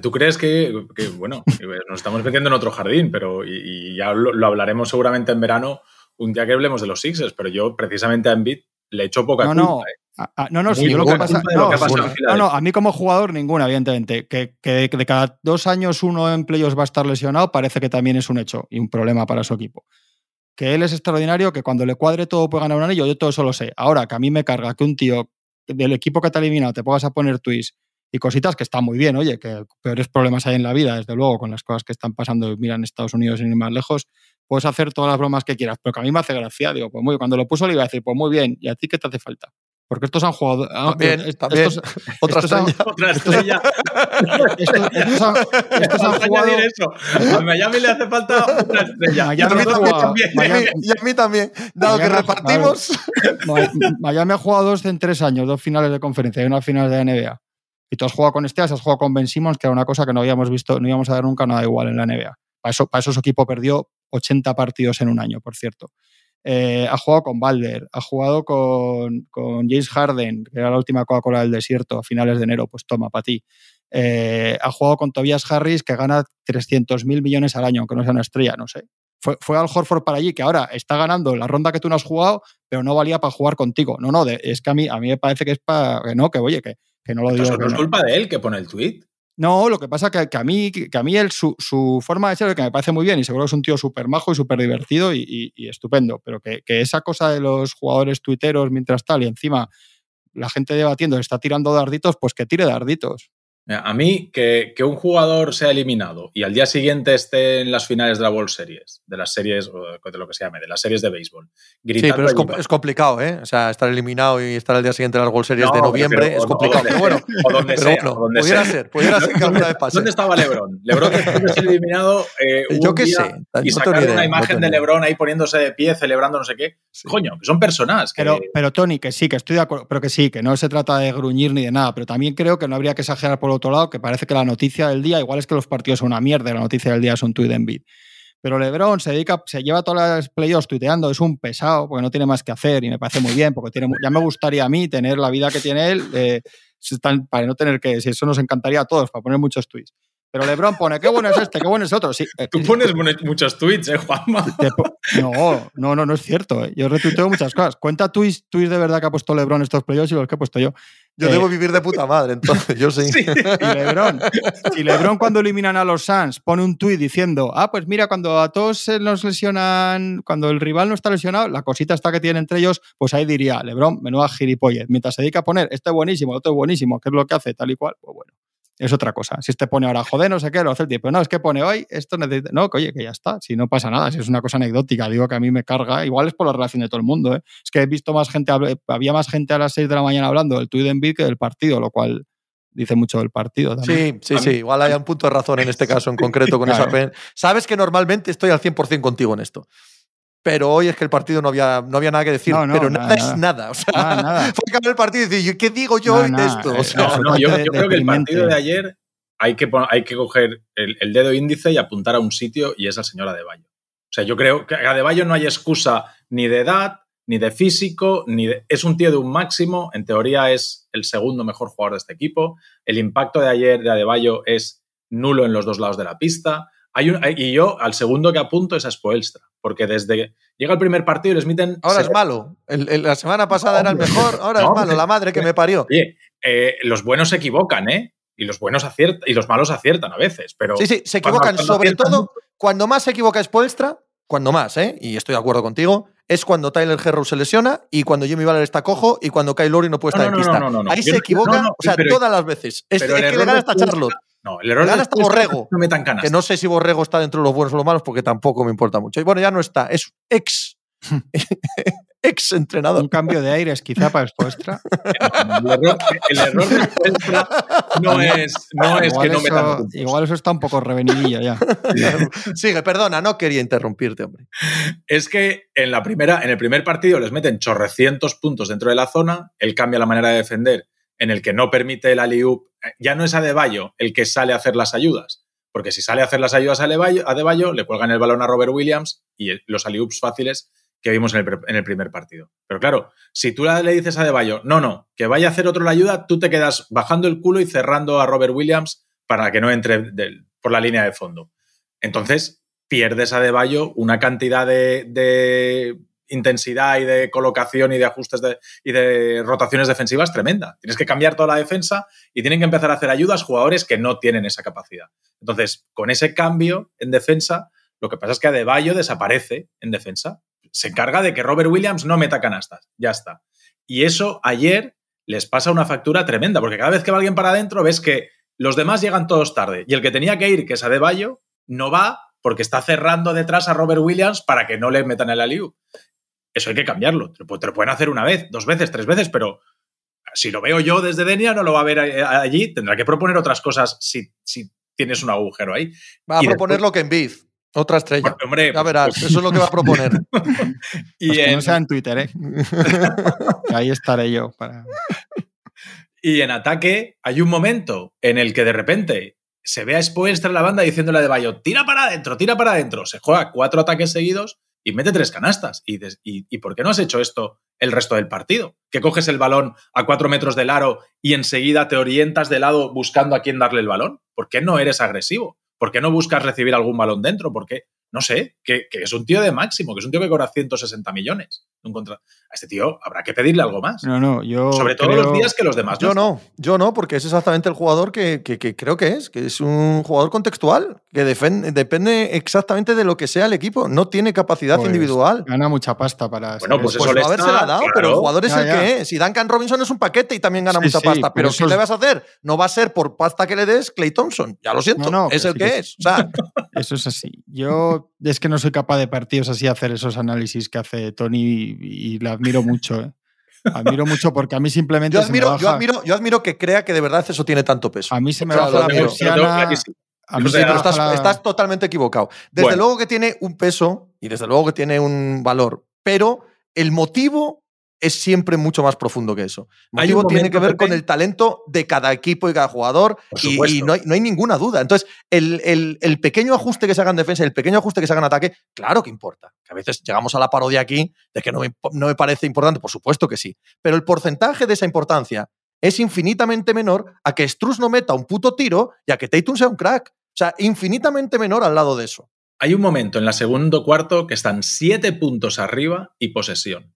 Speaker 4: ¿Tú crees que, que, bueno, <laughs> nos estamos metiendo en otro jardín, pero y, y ya lo, lo hablaremos seguramente en verano, un día que hablemos de los Sixers, pero yo precisamente a Embiid le echo poca
Speaker 3: No,
Speaker 4: culpa.
Speaker 3: no,
Speaker 4: ¿eh?
Speaker 3: a- a- no, no,
Speaker 4: Muy
Speaker 3: yo lo que pasa, no,
Speaker 4: que
Speaker 3: sí,
Speaker 4: en
Speaker 3: no, no, a mí como jugador ninguna, evidentemente. Que, que de cada dos años uno en playoffs va a estar lesionado parece que también es un hecho y un problema para su equipo. Que él es extraordinario, que cuando le cuadre todo puede ganar un anillo, yo todo eso lo sé. Ahora, que a mí me carga que un tío del equipo que te ha eliminado te pongas a poner tweets y cositas que están muy bien, oye, que peores problemas hay en la vida, desde luego, con las cosas que están pasando, mira, en Estados Unidos sin ir más lejos, puedes hacer todas las bromas que quieras, pero que a mí me hace gracia, digo, pues muy, cuando lo puso le iba a decir, pues muy bien, ¿y a ti qué te hace falta? Porque estos han jugado... ah,
Speaker 2: También,
Speaker 3: est-
Speaker 2: también.
Speaker 3: estos-
Speaker 2: Otra
Speaker 3: estos han-
Speaker 2: estrella.
Speaker 4: Otra estrella.
Speaker 3: estos- estos han- estos han jugado...
Speaker 4: añadir eso. A Miami le hace falta otra estrella.
Speaker 3: Miami
Speaker 4: Y a
Speaker 2: mí también,
Speaker 3: jugado-
Speaker 4: también.
Speaker 3: Miami- <laughs>
Speaker 2: Y a mí también. Dado que
Speaker 3: Miami ha-
Speaker 2: repartimos.
Speaker 3: Miami ha jugado dos en tres años, dos finales de conferencia y una final de NBA. Y tú has jugado con este, has jugado con Ben Simmons, que era una cosa que no habíamos visto, no íbamos a ver nunca nada igual en la NBA. Para eso, para eso su equipo perdió 80 partidos en un año, por cierto. Eh, ha jugado con Balder, ha jugado con, con James Harden, que era la última Coca-Cola del desierto a finales de enero, pues toma, para ti. Eh, ha jugado con Tobias Harris, que gana 300 mil millones al año, aunque no sea una estrella, no sé. Fue, fue al Horford para allí, que ahora está ganando la ronda que tú no has jugado, pero no valía para jugar contigo. No, no, de- es que a mí, a mí me parece que es para. Que no, que oye, que, que no lo digo.
Speaker 4: Eso no es
Speaker 3: no.
Speaker 4: culpa de él que pone el tweet.
Speaker 3: No, lo que pasa que, que a mí, que a mí él, su, forma de ser, que me parece muy bien, y seguro que es un tío súper majo y súper divertido y estupendo, pero que, que esa cosa de los jugadores tuiteros mientras tal, y encima la gente debatiendo está tirando darditos, pues que tire darditos.
Speaker 4: A mí, que, que un jugador sea eliminado y al día siguiente esté en las finales de la World Series, de las series, o de lo que se llame, de las series de béisbol.
Speaker 2: Sí, pero es, complicado, ¿eh? O sea, estar eliminado y estar al día siguiente en las World Series
Speaker 4: No,
Speaker 2: de noviembre es complicado.
Speaker 4: o
Speaker 2: Pero
Speaker 4: donde
Speaker 2: bueno,
Speaker 4: o donde
Speaker 2: pero
Speaker 4: sea,
Speaker 2: bueno,
Speaker 4: o donde
Speaker 2: pudiera
Speaker 4: sea.
Speaker 2: ser, pudiera ser que alguna vez pase.
Speaker 4: ¿Dónde estaba Lebron? Lebron después de ser eliminado eh,
Speaker 2: Yo qué
Speaker 4: día
Speaker 2: sé,
Speaker 4: y
Speaker 2: no idea,
Speaker 4: una imagen de. Lebron ahí poniéndose de pie, celebrando no sé qué.
Speaker 2: Sí.
Speaker 4: Coño, que son personas. Que,
Speaker 3: Pero, pero Tony, que sí, que estoy de acuerdo, pero que sí, que no se trata de gruñir ni de nada, pero también creo que no habría que exagerar por otro lado, que parece que la noticia del día, igual es que los partidos son una mierda, la noticia del día es un tuit de Embiid. Pero LeBron se dedica, se lleva todas las playoffs tuiteando, es un pesado, porque no tiene más que hacer y me parece muy bien, porque tiene, ya me gustaría a mí tener la vida que tiene él, eh, para no tener que, si eso nos encantaría a todos, para poner muchos tweets. Pero LeBron pone, qué bueno es este, qué bueno es otro. Sí, eh,
Speaker 4: Tú pones mon- muchos tweets, ¿eh, Juanma?
Speaker 3: no, no, no, no es cierto. eh. Yo retuiteo muchas cosas. Cuenta tweets, tweets de verdad que ha puesto LeBron estos playoffs y los que he puesto yo.
Speaker 2: Yo
Speaker 3: Eh,
Speaker 2: debo vivir de puta madre, entonces yo sí.
Speaker 4: Sí.
Speaker 3: Y LeBron, si LeBron cuando eliminan a los Suns pone un tuit diciendo, ah, pues mira, cuando a todos se nos lesionan, cuando el rival no está lesionado, la cosita está que tiene entre ellos, pues ahí diría, LeBron, menuda gilipollez. Mientras se dedica a poner, este es buenísimo, otro es buenísimo, ¿qué es lo que hace? Tal y cual, pues bueno. Es otra cosa. Si este pone ahora, joder, no sé qué, lo hace el tipo. No, es que pone hoy, esto necesita. No, que oye, que ya está. Si no pasa nada, si es una cosa anecdótica, digo que a mí me carga. Igual es por la relación de todo el mundo. ¿eh? Es que he visto más gente, había más gente a las 6 de la mañana hablando del tuit de que del partido, lo cual dice mucho del partido también.
Speaker 2: Sí, sí, sí. Igual hay un punto de razón en este <laughs> caso en concreto con
Speaker 3: Claro.
Speaker 2: esa. Sabes que normalmente estoy al 100% contigo en esto. Pero hoy es que el partido no había, no había nada que decir.
Speaker 3: No, no,
Speaker 2: pero
Speaker 3: nada,
Speaker 2: es nada. O sea,
Speaker 3: Nada, nada. <laughs>
Speaker 2: fue acabar el partido y decir, ¿qué digo yo hoy de esto?
Speaker 3: Eh,
Speaker 2: O sea,
Speaker 4: No, no, yo, creo que el partido de ayer hay que, hay que coger el, el dedo índice y apuntar a un sitio y es al señor Adebayo. O sea, yo creo que a Adebayo no hay excusa ni de edad, ni de físico, ni de- es un tío de un máximo. En teoría es el segundo mejor jugador de este equipo. El impacto de ayer de Adebayo es nulo en los dos lados de la pista. Hay un- y yo al segundo que apunto es a Spoelstra, porque desde llega el primer partido y les miten...
Speaker 2: ahora es malo. El- el- la semana pasada era el mejor, ahora
Speaker 4: No,
Speaker 2: es malo. La madre que me parió.
Speaker 4: Oye, eh, los buenos se equivocan, ¿eh? Y los buenos aciertan y los malos aciertan a veces, pero
Speaker 2: Sí, sí, se equivocan.
Speaker 4: cuando
Speaker 2: Sobre
Speaker 4: aciertan-
Speaker 2: todo, cuando más se equivoca Spoelstra, cuando más, ¿eh? Y estoy de acuerdo contigo, es cuando Tyler Herro se lesiona y cuando Jimmy Butler está cojo y cuando Kyle Lowry no puede estar
Speaker 4: no,
Speaker 2: en pista.
Speaker 4: no, no, no.
Speaker 2: Ahí se
Speaker 4: no-
Speaker 2: equivoca,
Speaker 4: no, no,
Speaker 2: o sea,
Speaker 4: pero-
Speaker 2: todas las veces. Es, que le hasta Charlotte.
Speaker 4: No, el error de
Speaker 2: hasta Borrego.
Speaker 4: es que no metan canasta.
Speaker 2: Que no sé si Borrego está dentro de los buenos o los malos porque tampoco me importa mucho. Y bueno, ya no está. Es ex <laughs> ex entrenador.
Speaker 3: Un cambio de aires quizá para Spoelstra.
Speaker 4: el, error, el error de Spoelstra no es, no es que no metan puntos.
Speaker 3: igual eso está un poco revenidillo ya. <laughs>
Speaker 2: Sigue, perdona, no quería interrumpirte, hombre.
Speaker 4: Es que en, la primera, en el primer partido les meten chorrecientos puntos dentro de la zona, él cambia la manera de defender en el que no permite el alley-oop. Ya no es Adebayo el que sale a hacer las ayudas, porque si sale a hacer las ayudas a Adebayo, le cuelgan el balón a Robert Williams y los alley-oops fáciles que vimos en el, primer partido. Pero claro, si tú le dices a Adebayo, no, no, que vaya a hacer otro la ayuda, tú te quedas bajando el culo y cerrando a Robert Williams para que no entre por la línea de fondo. Entonces, pierdes a Adebayo una cantidad de intensidad y de colocación y de ajustes y de rotaciones defensivas tremenda. Tienes que cambiar toda la defensa y tienen que empezar a hacer ayudas jugadores que no tienen esa capacidad. Entonces, con ese cambio en defensa, lo que pasa es que Adebayo desaparece en defensa. Se encarga de que Robert Williams no meta canastas. Ya está. Y eso ayer les pasa una factura tremenda, porque cada vez que va alguien para adentro ves que los demás llegan todos tarde. Y el que tenía que ir, que es Adebayo, no va porque está cerrando detrás a Robert Williams para que no le metan el aliu. Eso hay que cambiarlo. Te lo, te lo pueden hacer una vez, dos veces, tres veces, pero si lo veo yo desde Denia, no lo va a ver eh, allí. Tendrá que proponer otras cosas si, si tienes un agujero ahí.
Speaker 2: Va a
Speaker 4: Y
Speaker 2: proponer
Speaker 4: después-
Speaker 2: lo que en Biz. Otra estrella.
Speaker 4: Bueno, hombre,
Speaker 2: ya
Speaker 4: pues-
Speaker 2: verás,
Speaker 4: pues-
Speaker 2: eso es lo que va a proponer. <laughs>
Speaker 4: y
Speaker 3: Pues que
Speaker 4: en-
Speaker 3: no sea en Twitter, ¿eh? <laughs> Ahí estaré yo para.
Speaker 4: Y en ataque hay un momento en el que de repente se ve a Spoelstra en la banda diciéndole a De Bayo, tira para adentro, tira para adentro. Se juega cuatro ataques seguidos y mete tres canastas. Y, y, ¿y por qué no has hecho esto el resto del partido? Que coges el balón a cuatro metros del aro y enseguida te orientas de lado buscando a quién darle el balón. ¿Por qué no eres agresivo? ¿Por qué no buscas recibir algún balón dentro? ¿Por qué? No sé, que, que es un tío de máximo, que es un tío que cobra 160 millones. Un contra- A este tío habrá que pedirle algo más.
Speaker 3: No, no, yo.
Speaker 4: Sobre todo
Speaker 3: creo-
Speaker 4: los días que los demás
Speaker 2: Yo no, yo no, porque es exactamente el jugador que, que- que creo que es, que es un jugador contextual, que depende exactamente de lo que sea el equipo, no tiene capacidad
Speaker 3: Pues,
Speaker 2: individual.
Speaker 3: Gana mucha pasta para.
Speaker 4: Bueno, pues
Speaker 3: eso.
Speaker 2: Pues haberse
Speaker 4: está,
Speaker 2: la dado,
Speaker 4: claro.
Speaker 2: pero el jugador es
Speaker 3: Ya,
Speaker 2: el
Speaker 3: ya.
Speaker 2: que es. Y Duncan Robinson es un paquete y también gana
Speaker 3: Sí,
Speaker 2: mucha
Speaker 3: sí,
Speaker 2: pasta. Pero ¿qué
Speaker 3: es-
Speaker 2: le vas a hacer? No va a ser por pasta que le des Clay Thompson. Ya lo siento.
Speaker 3: No, no,
Speaker 2: es el
Speaker 3: sí
Speaker 2: que
Speaker 3: que-
Speaker 2: es. O sea, <laughs>
Speaker 3: Eso es así. Yo es que no soy capaz de partidos así hacer esos análisis que hace Tony y, y le admiro mucho. ¿eh? Admiro mucho porque a mí simplemente
Speaker 2: yo
Speaker 3: se me
Speaker 2: admiro, yo,
Speaker 3: baja-
Speaker 2: admiro, yo admiro que crea que de verdad eso tiene tanto peso.
Speaker 3: a mí se me
Speaker 2: O sea,
Speaker 3: baja la
Speaker 2: admiro.
Speaker 3: Persiana. A mí
Speaker 4: O
Speaker 3: se
Speaker 4: sea,
Speaker 3: me baja
Speaker 2: estás,
Speaker 3: la-
Speaker 2: estás totalmente equivocado. Desde
Speaker 4: Bueno.
Speaker 2: luego que tiene un peso y desde luego que tiene un valor, pero el motivo es siempre mucho más profundo que eso. El motivo tiene que ver con el talento de cada equipo y cada jugador y, no, hay, no hay ninguna duda. Entonces, el, el- el pequeño ajuste que se haga en defensa, el pequeño ajuste que se haga en ataque, claro que importa. Que a veces llegamos a la parodia aquí de que no me, no me parece importante, por supuesto que sí. Pero el porcentaje de esa importancia es infinitamente menor a que Struz no meta un puto tiro y a que Tatum sea un crack. O sea, infinitamente menor al lado de eso.
Speaker 4: Hay un momento en la segundo cuarto que están siete puntos arriba y posesión.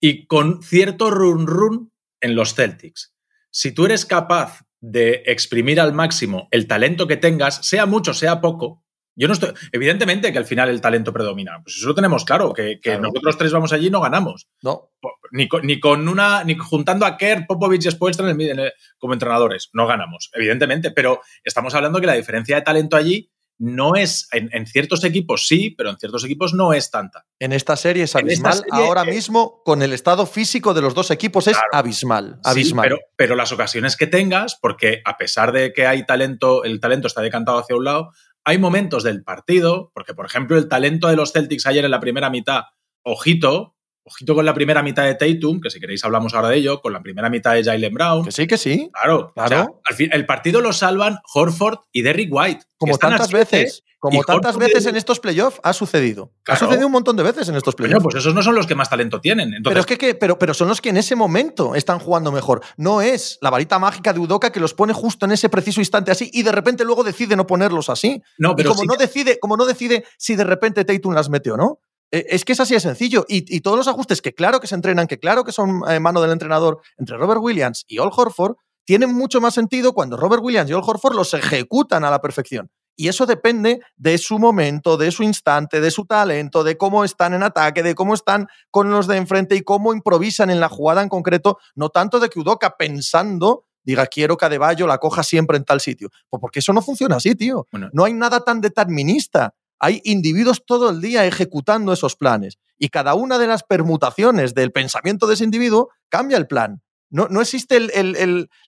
Speaker 4: Y con cierto run run en los Celtics. Si tú eres capaz de exprimir al máximo el talento que tengas, sea mucho, sea poco, yo no estoy. Evidentemente que al final el talento predomina. Pues eso lo tenemos claro, que, que
Speaker 2: Claro.
Speaker 4: nosotros tres vamos allí y no ganamos.
Speaker 2: No,
Speaker 4: Ni con, ni con una. ni juntando a Kerr, Popovich y Spoelstra en en como entrenadores. No ganamos, evidentemente. Pero estamos hablando que la diferencia de talento allí no es. En, en ciertos equipos sí, pero en ciertos equipos no es tanta.
Speaker 2: en esta serie es abismal.
Speaker 4: serie,
Speaker 2: Ahora mismo, con el estado físico de los dos equipos, es abismal.
Speaker 4: Sí,
Speaker 2: Abismal.
Speaker 4: pero, pero las ocasiones que tengas, porque a pesar de que hay talento, el talento está decantado hacia un lado, hay momentos del partido, porque por ejemplo el talento de los Celtics ayer en la primera mitad, ojito, ojito con la primera mitad de Tatum, que si queréis hablamos ahora de ello, con la primera mitad de Jalen Brown.
Speaker 2: que sí, que sí.
Speaker 4: Claro,
Speaker 2: Claro.
Speaker 4: o sea, al fin, el partido lo salvan Horford y Derrick White.
Speaker 2: Como tantas
Speaker 4: siete,
Speaker 2: veces. Como tantas
Speaker 4: Horford
Speaker 2: veces en estos playoffs ha sucedido. Ha sucedido un montón de veces en estos playoffs.
Speaker 4: pues esos no son los que más talento tienen. Entonces,
Speaker 2: pero es que, que- pero, pero son los que en ese momento están jugando mejor. No es la varita mágica de Udoka que los pone justo en ese preciso instante así y de repente luego decide no ponerlos así.
Speaker 4: no,
Speaker 2: Y
Speaker 4: pero
Speaker 2: como
Speaker 4: sí
Speaker 2: no decide, como no decide si de repente Tatum las mete o no. Eh, Es que es así de sencillo. Y, y todos los ajustes que claro que se entrenan, que claro que son eh, mano del entrenador entre Robert Williams y Al Horford, tienen mucho más sentido cuando Robert Williams y Al Horford los ejecutan a la perfección. Y eso depende de su momento, de su instante, de su talento, de cómo están en ataque, de cómo están con los de enfrente y cómo improvisan en la jugada en concreto, no tanto de que Udoka pensando diga quiero que Adebayo la coja siempre en tal sitio. Pues porque eso no funciona así, tío.
Speaker 4: Bueno.
Speaker 2: No hay nada tan determinista. Hay individuos todo el día ejecutando esos planes. Y cada una de las permutaciones del pensamiento de ese individuo cambia el plan. No, no existe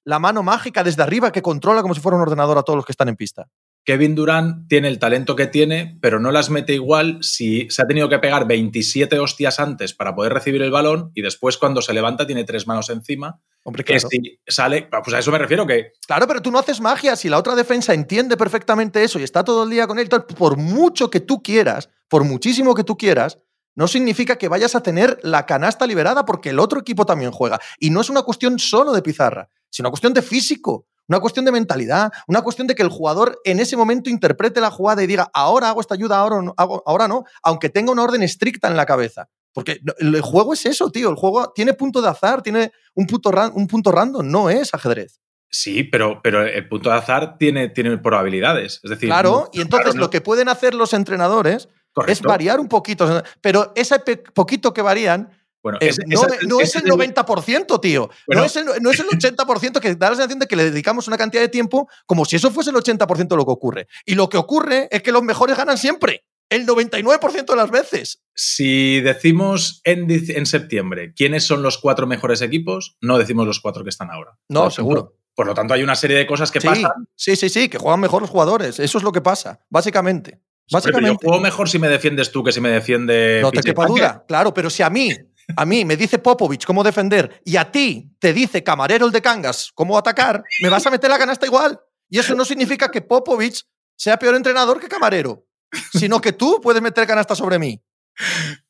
Speaker 2: la mano mágica desde arriba que controla como si fuera un ordenador a todos los que están en pista.
Speaker 4: Kevin Durant tiene el talento que tiene, pero no las mete igual si se ha tenido que pegar 27 hostias antes para poder recibir el balón y después cuando se levanta tiene tres manos encima.
Speaker 2: Hombre,
Speaker 4: Que si sale, pues a eso me refiero que
Speaker 2: Claro, pero tú no haces magia. Si la otra defensa entiende perfectamente eso y está todo el día con él, por mucho que tú quieras, por muchísimo que tú quieras, no significa que vayas a tener la canasta liberada porque el otro equipo también juega. Y no es una cuestión solo de pizarra, sino una cuestión de físico, una cuestión de mentalidad, una cuestión de que el jugador en ese momento interprete la jugada y diga, ahora hago esta ayuda, ahora no, hago- ahora no, aunque tenga una orden estricta en la cabeza. Porque el juego es eso, tío. El juego tiene punto de azar, tiene un punto, ran- un punto random, no es ajedrez.
Speaker 4: sí, pero, pero el punto de azar tiene, tiene probabilidades. Es decir,
Speaker 2: Claro,
Speaker 4: no-
Speaker 2: y entonces
Speaker 4: claro, no-
Speaker 2: lo que pueden hacer los entrenadores es variar un poquito, pero ese poquito que varían
Speaker 4: Bueno,
Speaker 2: eh, no,
Speaker 4: esa-
Speaker 2: no es el 90%, tío.
Speaker 4: Bueno.
Speaker 2: no, es el, no es el 80% que da la sensación de que le dedicamos una cantidad de tiempo como si eso fuese el 80% de lo que ocurre. Y lo que ocurre es que los mejores ganan siempre, el 99% de las veces.
Speaker 4: Si decimos en, en septiembre quiénes son los cuatro mejores equipos, no decimos los cuatro que están ahora.
Speaker 2: No,
Speaker 4: Por
Speaker 2: seguro.
Speaker 4: Por lo tanto, hay una serie de cosas que
Speaker 2: Sí,
Speaker 4: pasan.
Speaker 2: sí, sí, sí, que juegan mejor los jugadores. Eso es lo que pasa, básicamente.
Speaker 4: Pero Yo
Speaker 2: Básicamente.
Speaker 4: juego mejor si me defiendes tú que si me defiende.
Speaker 2: No te quepa duda. Claro, pero si a mí, a mí me dice Popovich cómo defender y a ti te dice Camarero el de Cangas cómo atacar, me vas a meter la canasta igual. Y eso no significa que Popovich sea peor entrenador que Camarero, sino que tú puedes meter canasta sobre mí.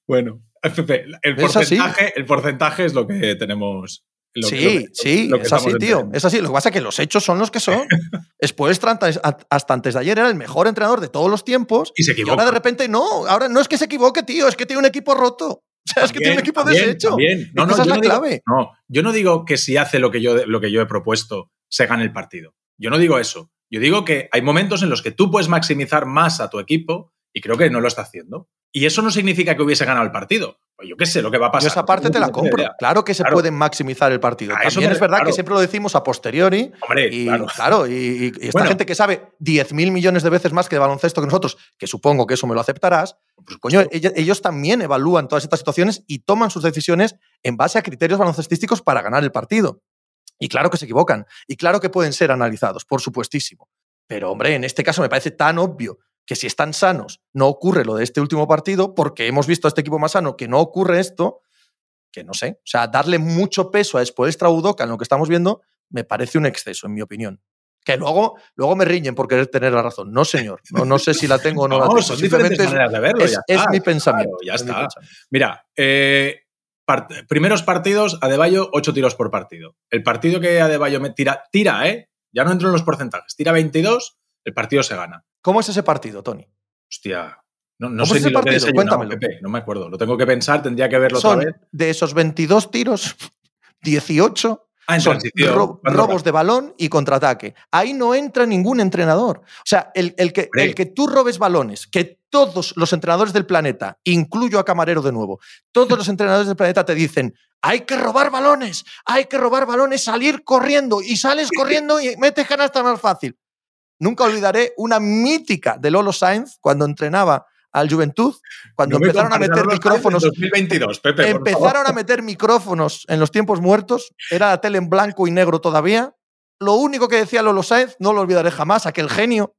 Speaker 4: Bueno, el porcentaje, el porcentaje es lo que tenemos. lo que-
Speaker 2: sí,
Speaker 4: lo que-
Speaker 2: sí,
Speaker 4: lo que
Speaker 2: es así, tío. Es así. Lo que pasa es que los hechos son los que son. <laughs> Antes- hasta antes de ayer era el mejor entrenador de todos los tiempos.
Speaker 4: Y se
Speaker 2: Y ahora
Speaker 4: equivoca.
Speaker 2: de repente no. Ahora no es que se equivoque, tío. Es que tiene un equipo roto. O <laughs> sea, es que tiene un equipo
Speaker 4: también,
Speaker 2: deshecho.
Speaker 4: también.
Speaker 2: Es que esa es
Speaker 4: yo
Speaker 2: la
Speaker 4: no digo-
Speaker 2: clave.
Speaker 4: no, yo no digo que si hace lo que, yo, lo que yo he propuesto, se gane el partido. Yo no digo eso. Yo digo que hay momentos en los que tú puedes maximizar más a tu equipo y creo que no lo está haciendo. Y eso no significa que hubiese ganado el partido. Pues yo qué sé lo que va a
Speaker 2: Yo
Speaker 4: pasar.
Speaker 2: esa parte te la compro.
Speaker 4: idea.
Speaker 2: Claro que se
Speaker 4: Claro.
Speaker 2: pueden maximizar el partido.
Speaker 4: A eso
Speaker 2: También
Speaker 4: me-
Speaker 2: es verdad que siempre lo decimos a posteriori.
Speaker 4: Hombre,
Speaker 2: Y
Speaker 4: claro.
Speaker 2: claro, y, y- y esta
Speaker 4: Bueno.
Speaker 2: gente que sabe 10.000 millones de veces más que de baloncesto que nosotros, que supongo que eso me lo aceptarás,
Speaker 4: Por
Speaker 2: coño, ellos también evalúan todas estas situaciones y toman sus decisiones en base a criterios baloncestísticos para ganar el partido. Y claro que se equivocan. Y claro que pueden ser analizados, por supuestísimo. Pero, hombre, en este caso me parece tan obvio que si están sanos no ocurre lo de este último partido, porque hemos visto a este equipo más sano que no ocurre esto, que no sé. O sea, darle mucho peso a Spoelstra Udoka en lo que estamos viendo me parece un exceso, en mi opinión. Que luego, luego me riñen por querer tener la razón. No, señor. No, no sé si la tengo o no, la <laughs>
Speaker 4: No,
Speaker 2: tengo.
Speaker 4: son
Speaker 2: Simplemente
Speaker 4: diferentes
Speaker 2: es,
Speaker 4: maneras de verlo.
Speaker 2: es-
Speaker 4: ya
Speaker 2: es
Speaker 4: está.
Speaker 2: mi pensamiento.
Speaker 4: Claro, ya
Speaker 2: es
Speaker 4: está.
Speaker 2: pensamiento.
Speaker 4: Mira, eh, part- primeros partidos, Adebayo, 8 tiros por partido. El partido que Adebayo me tira, tira, ¿eh? Ya no entro en los porcentajes. Tira 22, el partido se gana.
Speaker 2: ¿Cómo es ese partido, Tony?
Speaker 4: Hostia. No, no
Speaker 2: ¿Cómo
Speaker 4: sé
Speaker 2: es
Speaker 4: ni
Speaker 2: ese
Speaker 4: lo que
Speaker 2: partido? Cuéntamelo.
Speaker 4: Pepe, no me acuerdo. Lo tengo que pensar, tendría que verlo
Speaker 2: Son
Speaker 4: otra vez.
Speaker 2: de esos 22 tiros, <laughs> 18
Speaker 4: Ah, en
Speaker 2: son
Speaker 4: transición.
Speaker 2: ro-
Speaker 4: ¿Cuándo
Speaker 2: robos de balón y contraataque. Ahí no entra ningún entrenador. O sea, el, el que, el que tú robes balones, que todos los entrenadores del planeta, incluyo a Camarero de nuevo, todos los entrenadores del planeta te dicen, hay que robar balones, hay que robar balones, salir corriendo y sales <laughs> corriendo y metes canasta más fácil. Nunca olvidaré una mítica de Lolo Sainz cuando entrenaba al Juventud, cuando
Speaker 4: No me
Speaker 2: empezaron a meter micrófonos
Speaker 4: 2022, Pepe, por
Speaker 2: empezaron a meter micrófonos en los tiempos muertos, era la tele en blanco y negro todavía. Lo único que decía Lolo Sáenz, no lo olvidaré jamás, aquel genio,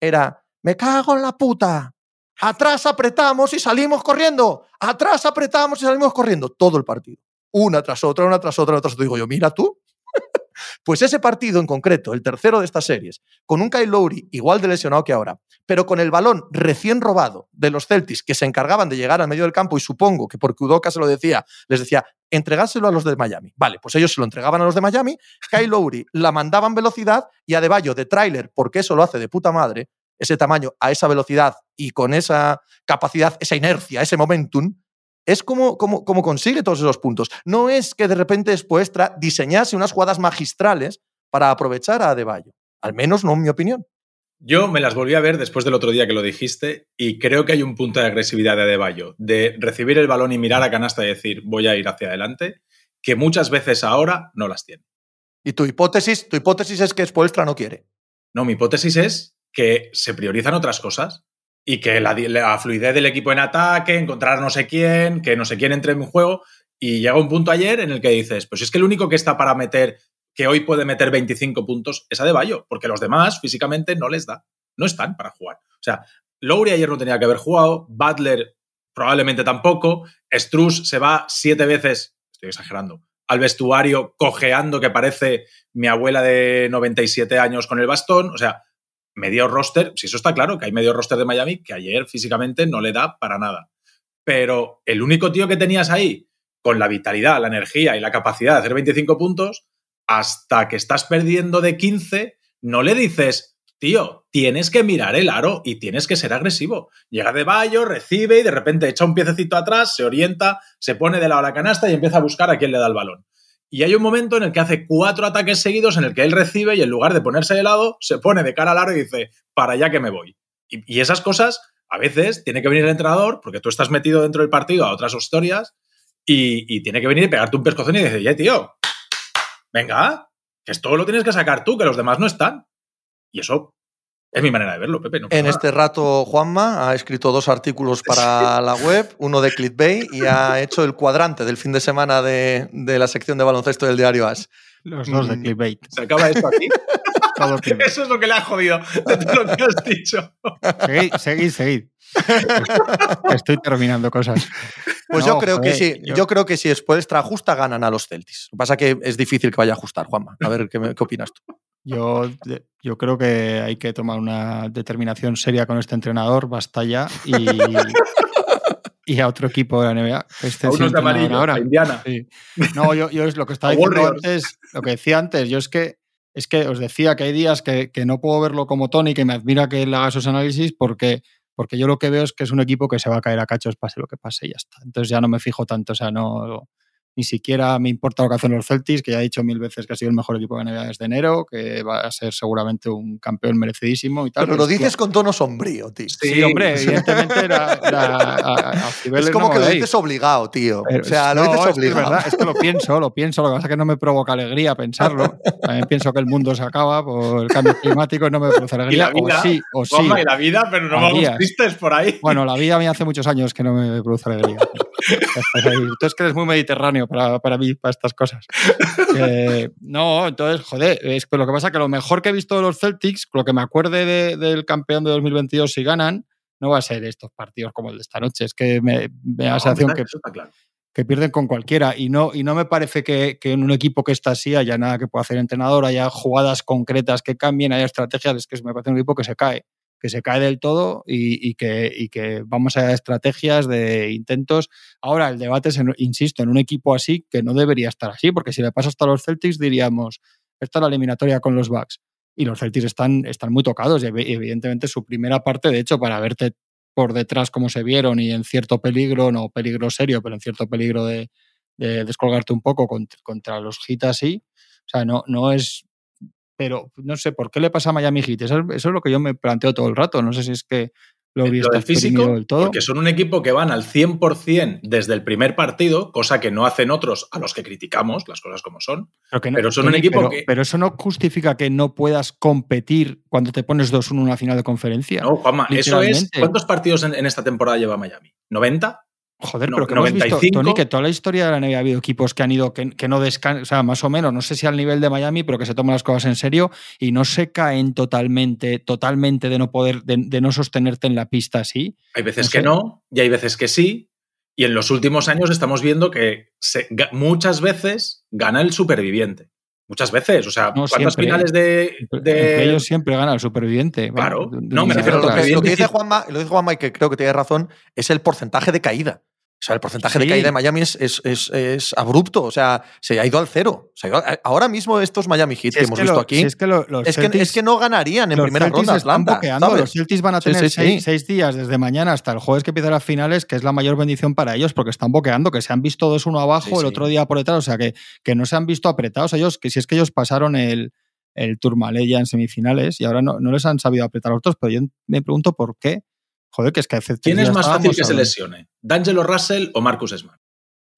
Speaker 2: era, me cago en la puta, atrás apretamos y salimos corriendo, atrás apretamos y salimos corriendo, todo el partido. Una tras otra, una tras otra, una tras otra. Digo yo, mira tú. Pues ese partido en concreto, el tercero de estas series, con un Kyle Lowry igual de lesionado que ahora, pero con el balón recién robado de los Celtics que se encargaban de llegar al medio del campo y supongo que porque Udoka se lo decía, les decía, entregárselo a los de Miami. Vale, pues ellos se lo entregaban a los de Miami, Kyle Lowry la mandaban velocidad y Adebayo de tráiler, porque eso lo hace de puta madre, ese tamaño, a esa velocidad y con esa capacidad, esa inercia, ese momentum, es como, como, como consigue todos esos puntos. No es que de repente Spoestra diseñase unas jugadas magistrales para aprovechar a Adebayo. Al menos no en mi opinión.
Speaker 4: Yo me las volví a ver después del otro día que lo dijiste y creo que hay un punto de agresividad de Adebayo, de recibir el balón y mirar a canasta y decir voy a ir hacia adelante, que muchas veces ahora no las tiene.
Speaker 2: Y tu hipótesis, tu hipótesis es que Spoelstra no quiere.
Speaker 4: No, mi hipótesis es que se priorizan otras cosas. Y que la, fluidez del equipo en ataque, encontrar no sé quién, que no sé quién entre en un juego. Y llega un punto ayer en el que dices, pues es que el único que está para meter, que hoy puede meter 25 puntos, es Adebayo, porque los demás físicamente no les da, no están para jugar. O sea, Lowry ayer no tenía que haber jugado, Butler probablemente tampoco, Struz se va siete veces, estoy exagerando, al vestuario cojeando que parece mi abuela de 97 años con el bastón, o sea, medio roster, si eso está claro, que hay medio roster de Miami que ayer físicamente no le da para nada. Pero el único tío que tenías ahí con la vitalidad, la energía y la capacidad de hacer 25 puntos, hasta que estás perdiendo de 15, no le dices, tío, tienes que mirar el aro y tienes que ser agresivo. Llega de Bayo, recibe y de repente echa un piececito atrás, se orienta, se pone de lado a la canasta y empieza a buscar a quién le da el balón. Y hay un momento en el que hace cuatro ataques seguidos en el que él recibe y en lugar de ponerse de lado, se pone de cara al aro y dice, para allá que me voy. Y, esas cosas, a veces, tiene que venir el entrenador, porque tú estás metido dentro del partido a otras historias, y, tiene que venir y pegarte un pescozón y decir, ya, tío, venga, que esto lo tienes que sacar tú, que los demás no están. Y eso es mi manera de verlo, Pepe.
Speaker 2: en este rato, Juanma ha escrito dos artículos para la web, uno de Clickbait y ha hecho el cuadrante del fin de semana de, la sección de baloncesto del diario As.
Speaker 3: Los dos de mm. Clickbait.
Speaker 4: ¿Se acaba esto aquí? <laughs> Eso es lo que le ha jodido de todo lo que has dicho.
Speaker 3: Seguid, seguid, seguid. <laughs> Estoy terminando cosas.
Speaker 2: Pues yo creo que sí, yo... creo que si después extra ajusta ganan a los Celtics. Lo que pasa es que es difícil que vaya a ajustar, Juanma. A ver qué, qué opinas tú.
Speaker 3: Yo, yo creo que hay que tomar una determinación seria con este entrenador, basta ya. Y, y a otro equipo de la NBA.
Speaker 4: Este a unos de amarillo, ahora. Indiana.
Speaker 3: No, yo, yo, es lo que <laughs> estaba diciendo antes, lo que decía antes, yo es que es que os decía que hay días que, que, no puedo verlo como Tony, que me admira que él haga esos análisis, porque, porque yo lo que veo es que es un equipo que se va a caer a cachos pase lo que pase y ya está. Entonces ya no me fijo tanto, o sea, no, ni siquiera me importa lo que hacen los Celtics, que ya he dicho mil veces que ha sido el mejor equipo de NBA desde enero, que va a ser seguramente un campeón merecidísimo y tal.
Speaker 2: Pero lo dices con tono sombrío, tío.
Speaker 3: Sí, hombre, evidentemente era,
Speaker 2: Es como que lo dices obligado, tío. o sea, lo dices obligado.
Speaker 3: Es, verdad, es que lo pienso, lo pienso, lo que pasa es que no me provoca alegría pensarlo. También pienso que el mundo se acaba por el cambio climático y no me produce alegría.
Speaker 4: ¿Y la vida?
Speaker 3: O sí, o sí.
Speaker 4: y la vida, pero no vamos tristes por ahí.
Speaker 3: Bueno, la vida a mí hace muchos años que no me produce alegría. Tú es que eres muy mediterráneo para, para mí, para estas cosas. no, entonces, joder, es lo que pasa es que lo mejor que he visto de los Celtics, lo que me acuerde del campeón de 2022 si ganan, no va a ser estos partidos como el de esta noche. Es que me, da la sensación que, que pierden con cualquiera. Y no, y no me parece que, que, en un equipo que está así haya nada que pueda hacer el entrenador, haya jugadas concretas que cambien, haya estrategias. Es que me parece un equipo que se cae que se cae del todo y, que, vamos a estrategias de intentos. Ahora, el debate es, insisto, en un equipo así que no debería estar así, porque si le pasa hasta los Celtics diríamos, esta es la eliminatoria con los Bucks. Y los Celtics están, están muy tocados y evidentemente su primera parte, de hecho, para verte por detrás como se vieron y en cierto peligro, no peligro serio, pero en cierto peligro de, descolgarte un poco contra, contra los hits así. O sea, no, no es pero no sé por qué le pasa a Miami Heat. Eso, es lo que yo me planteo todo el rato. No sé si es que lo he visto
Speaker 4: físico, del todo. Porque son un equipo que van al 100% desde el primer partido, cosa que no hacen otros a los que criticamos, las cosas como son. Pero, son un equipo que.
Speaker 3: Pero eso no justifica que no puedas competir cuando te pones 2-1 en una final de conferencia.
Speaker 4: No, Juanma, eso es. ¿Cuántos partidos en, en esta temporada lleva Miami? ¿90?
Speaker 3: Joder, pero que hemos visto, Tony, que toda la historia de la NBA ha habido equipos que han ido, que, no descansan, o sea, más o menos, no sé si al nivel de Miami, pero que se toman las cosas en serio y no se caen totalmente, totalmente de no poder, de, no sostenerte en la pista así.
Speaker 4: Hay veces que no, y hay veces que sí. Y en los últimos años estamos viendo que muchas veces gana el superviviente. Muchas veces, o sea, ¿cuántas finales de,
Speaker 3: Ellos siempre gana el superviviente.
Speaker 4: Claro, no, me
Speaker 2: refiero a lo que dice Juanma, lo dice Juanma y que creo que tiene razón, es el porcentaje de caída. O sea, el porcentaje de caída de Miami es, es, abrupto, o sea, se ha ido al cero. ahora mismo estos Miami Heat que hemos visto aquí, es, que es, que, no ganarían en primera ronda Atlanta.
Speaker 3: Los Celtics van a tener seis, días desde mañana hasta el jueves que empiezan las finales, que es la mayor bendición para ellos, porque están boqueando, que se han visto dos uno abajo, el otro día por detrás, o sea, que, que no se han visto apretados ellos, que si es que ellos pasaron el, el Tourmalet en semifinales y ahora no, no les han sabido apretar a los otros, pero yo me pregunto por qué Joder, que es que hace
Speaker 4: ¿Quién es más fácil que se lesione? ¿D'Angelo Russell o Marcus Smart?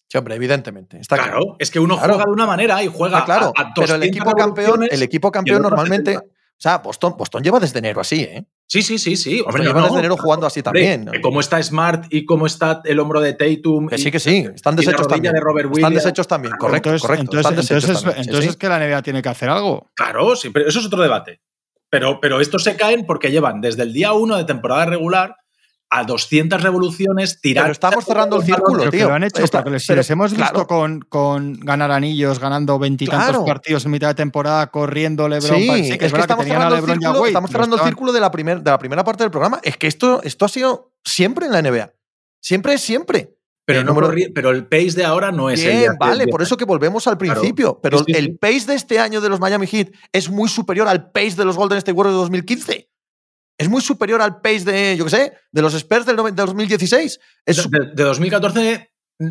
Speaker 2: Sí, hombre, evidentemente. Está
Speaker 4: claro, es que uno juega de una manera y juega
Speaker 2: claro, a, Pero el equipo campeón, el equipo campeón normalmente. O sea, Boston, Boston lleva desde enero así, ¿eh?
Speaker 4: Sí, sí, sí, sí.
Speaker 2: Hombre, llevan desde enero jugando así también. ¿no?
Speaker 4: Cómo está Smart y cómo está el hombro de Tatum.
Speaker 2: Que sí, que sí. Están deshechos también.
Speaker 4: De Robert
Speaker 2: están deshechos también, correcto.
Speaker 3: Entonces,
Speaker 2: correcto.
Speaker 3: entonces,
Speaker 2: Están
Speaker 3: entonces,
Speaker 2: también.
Speaker 3: entonces
Speaker 2: Sí,
Speaker 3: es que la NBA tiene que hacer algo.
Speaker 4: Claro, sí, pero eso es otro debate. Pero, pero estos se caen porque llevan desde el día 1 de temporada regular a 200 revoluciones tirando.
Speaker 2: Pero estamos cerrando el círculo,
Speaker 3: que
Speaker 2: tío.
Speaker 3: lo han hecho,
Speaker 2: Está-
Speaker 3: porque si
Speaker 2: pero-
Speaker 3: les hemos visto
Speaker 2: claro.
Speaker 3: con, con ganar anillos, ganando veintitantos
Speaker 2: Claro.
Speaker 3: partidos en mitad de temporada, corriendo LeBron.
Speaker 2: Sí,
Speaker 3: para-
Speaker 2: es,
Speaker 3: es
Speaker 2: que, estamos cerrando el círculo, estamos cerrando el círculo de la, primer- de la primera parte del programa. Es que esto, esto ha sido siempre en la NBA. Siempre es siempre.
Speaker 4: pero,
Speaker 2: el
Speaker 4: no
Speaker 2: número-
Speaker 4: corri- pero el pace de ahora no es el
Speaker 2: Bien,
Speaker 4: hace
Speaker 2: vale,
Speaker 4: 10
Speaker 2: por eso que volvemos al
Speaker 4: Claro.
Speaker 2: principio. Pero
Speaker 4: Sí, sí, sí.
Speaker 2: el pace de este año de los Miami Heat es muy superior al pace de los Golden State Warriors de 2015. Es muy superior al pace de, yo qué sé, de los Spurs del, noven- del 2016. Es
Speaker 4: De,
Speaker 2: su-
Speaker 4: de- de 2014, mm,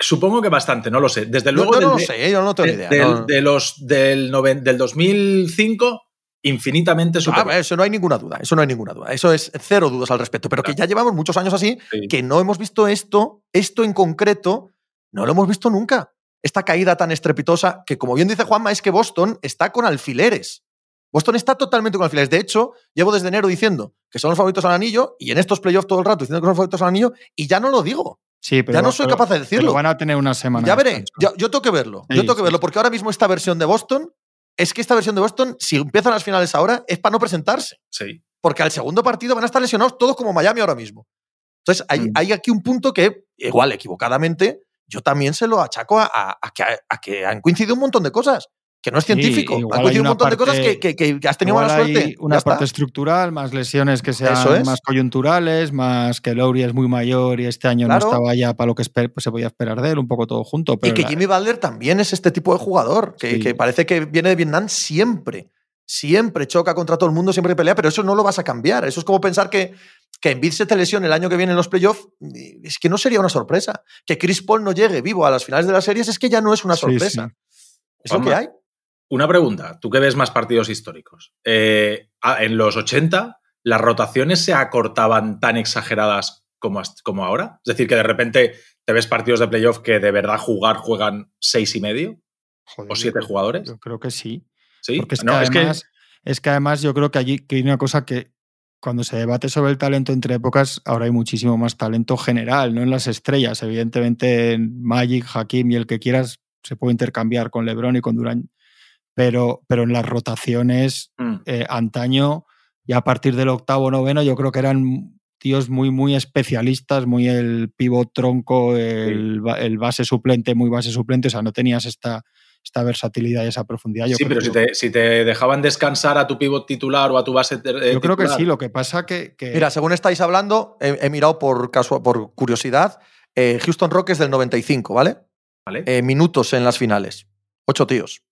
Speaker 4: supongo que bastante, no lo sé. Desde luego,
Speaker 2: yo no lo sé, yo no tengo idea.
Speaker 4: del,
Speaker 2: no.
Speaker 4: de los, del, noven- del 2005, infinitamente
Speaker 2: Ah,
Speaker 4: superior.
Speaker 2: eso no hay ninguna duda, eso no hay ninguna duda. Eso es cero dudas al respecto. Pero que ya llevamos muchos años así,
Speaker 4: Sí.
Speaker 2: que no hemos visto esto, esto en concreto, no lo hemos visto nunca. Esta caída tan estrepitosa, que como bien dice Juanma, es que Boston está con alfileres. Boston está totalmente con alfileres. De hecho, llevo desde enero diciendo que son los favoritos al anillo y en estos playoffs todo el rato diciendo que son los favoritos al anillo y ya no lo digo.
Speaker 3: Sí, pero
Speaker 2: ya no soy
Speaker 3: pero-
Speaker 2: capaz de
Speaker 3: pero
Speaker 2: decirlo.
Speaker 3: van a tener una semana.
Speaker 2: Ya veré, yo, yo tengo que verlo.
Speaker 3: Sí,
Speaker 2: yo tengo que
Speaker 3: sí,
Speaker 2: verlo, porque ahora mismo esta versión de Boston, es que esta versión de Boston, si empiezan las finales ahora, es para no presentarse.
Speaker 4: Sí.
Speaker 2: Porque al segundo partido van a estar lesionados todos como Miami ahora mismo. Entonces, hay,
Speaker 3: Mm.
Speaker 2: hay aquí un punto que, igual, equivocadamente, yo también se lo achaco a, a- a que, a que han coincidido un montón de cosas. Que no es
Speaker 3: Sí,
Speaker 2: científico. han
Speaker 3: hay
Speaker 2: coincidido un
Speaker 3: una
Speaker 2: montón de cosas que, que- que has tenido mala
Speaker 3: hay
Speaker 2: suerte.
Speaker 3: una
Speaker 2: Ya está.
Speaker 3: parte estructural, más lesiones que sean
Speaker 2: Eso es.
Speaker 3: más coyunturales, más que Lowry es muy mayor y este año
Speaker 2: Claro.
Speaker 3: no estaba ya para lo que esper- pues, se podía esperar de él, un poco todo junto.
Speaker 2: Y que
Speaker 3: la-
Speaker 2: Jimmy Butler también es este tipo de jugador, que,
Speaker 3: Sí.
Speaker 2: que parece que viene de Vietnam siempre. Siempre choca contra todo el mundo, siempre pelea, pero eso no lo vas a cambiar. Eso es como pensar que, que Embiid se te lesione el año que viene en los playoffs. Es que no sería una sorpresa. Que Chris Paul no llegue vivo a las finales de las series es que ya no es una
Speaker 3: Sí,
Speaker 2: sorpresa. Es lo que hay.
Speaker 4: Una pregunta, tú que ves más partidos históricos. Eh, en los 80, ¿las rotaciones se acortaban tan exageradas como, como ahora? Es decir, que de repente te ves partidos de playoff que de verdad jugar juegan seis y medio
Speaker 3: Joder,
Speaker 4: o siete jugadores.
Speaker 3: Yo creo que sí.
Speaker 4: Sí,
Speaker 3: Porque es,
Speaker 4: No,
Speaker 3: que
Speaker 4: es que-
Speaker 3: además, es que además yo creo que allí que hay una cosa que cuando se debate sobre el talento entre épocas, ahora hay muchísimo más talento general, no en las estrellas. Evidentemente, en Magic, Hakim y el que quieras se puede intercambiar con LeBron y con Durant, pero, pero en las rotaciones
Speaker 4: Mm.
Speaker 3: eh, antaño, y a partir del octavo, noveno, yo creo que eran tíos muy, muy especialistas, muy el pivot tronco, el, ba- el base suplente, muy base suplente, o sea, no tenías esta, esta versatilidad y esa profundidad. Yo
Speaker 4: sí,
Speaker 3: creo
Speaker 4: pero si te, si te dejaban descansar a tu pivot titular o a tu base eh,
Speaker 3: Yo creo que sí, lo que pasa que... que
Speaker 2: Mira, según estáis hablando, he, he mirado por, casu- por curiosidad, eh, Houston Rockets del 95, ¿vale?
Speaker 4: ¿vale?
Speaker 2: Eh, minutos en las finales. Ocho tíos.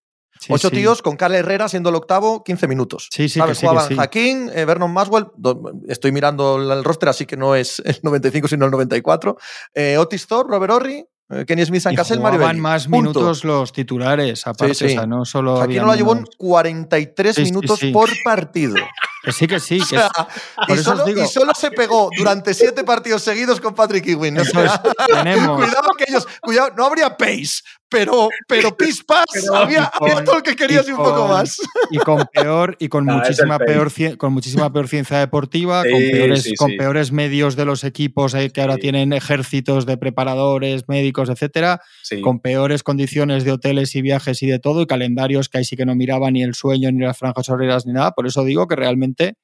Speaker 3: Sí,
Speaker 2: Ocho
Speaker 3: sí.
Speaker 2: tíos con Carl Herrera siendo el octavo, 15 minutos.
Speaker 3: Sí, sí,
Speaker 2: ¿Sabes?
Speaker 3: que sí, que
Speaker 2: Jugaban
Speaker 3: sí.
Speaker 2: Hakim, eh, Vernon Maswell, do- estoy mirando el, roster, así que no es el 95, sino el 94. eh, Otis Thorpe, Robert Horry, eh, Kenny Smith, San
Speaker 3: Y
Speaker 2: Cassell, Mario
Speaker 3: jugaban más
Speaker 2: Punto.
Speaker 3: minutos los titulares, aparte,
Speaker 2: sí.
Speaker 3: o sea, no solo
Speaker 2: Hakim
Speaker 3: habían
Speaker 2: Olajuwon,
Speaker 3: unos-
Speaker 2: 43
Speaker 3: Sí,
Speaker 2: minutos por partido.
Speaker 3: Que sí, que sí,
Speaker 2: O
Speaker 3: que
Speaker 2: sea,
Speaker 3: es-
Speaker 2: y,
Speaker 3: eso
Speaker 2: solo,
Speaker 3: digo.
Speaker 2: y solo se pegó durante siete partidos seguidos con Patrick Ewing. O
Speaker 3: eso es, tenemos... <laughs>
Speaker 2: cuidado que ellos, cuidado, no habría pace, pero, pero
Speaker 3: Pero-
Speaker 2: había,
Speaker 3: con-
Speaker 2: había todo lo que querías y, un poco más.
Speaker 3: y con peor y con <laughs>
Speaker 4: Ah,
Speaker 3: muchísima peor con muchísima peor ciencia deportiva con peores
Speaker 4: sí,
Speaker 3: con
Speaker 4: sí.
Speaker 3: peores medios de los equipos eh, que ahora tienen ejércitos de preparadores médicos etcétera con peores condiciones de hoteles y viajes y de todo y calendarios que ahí sí que no miraba ni el sueño ni las franjas horarias ni nada. Por eso digo que realmente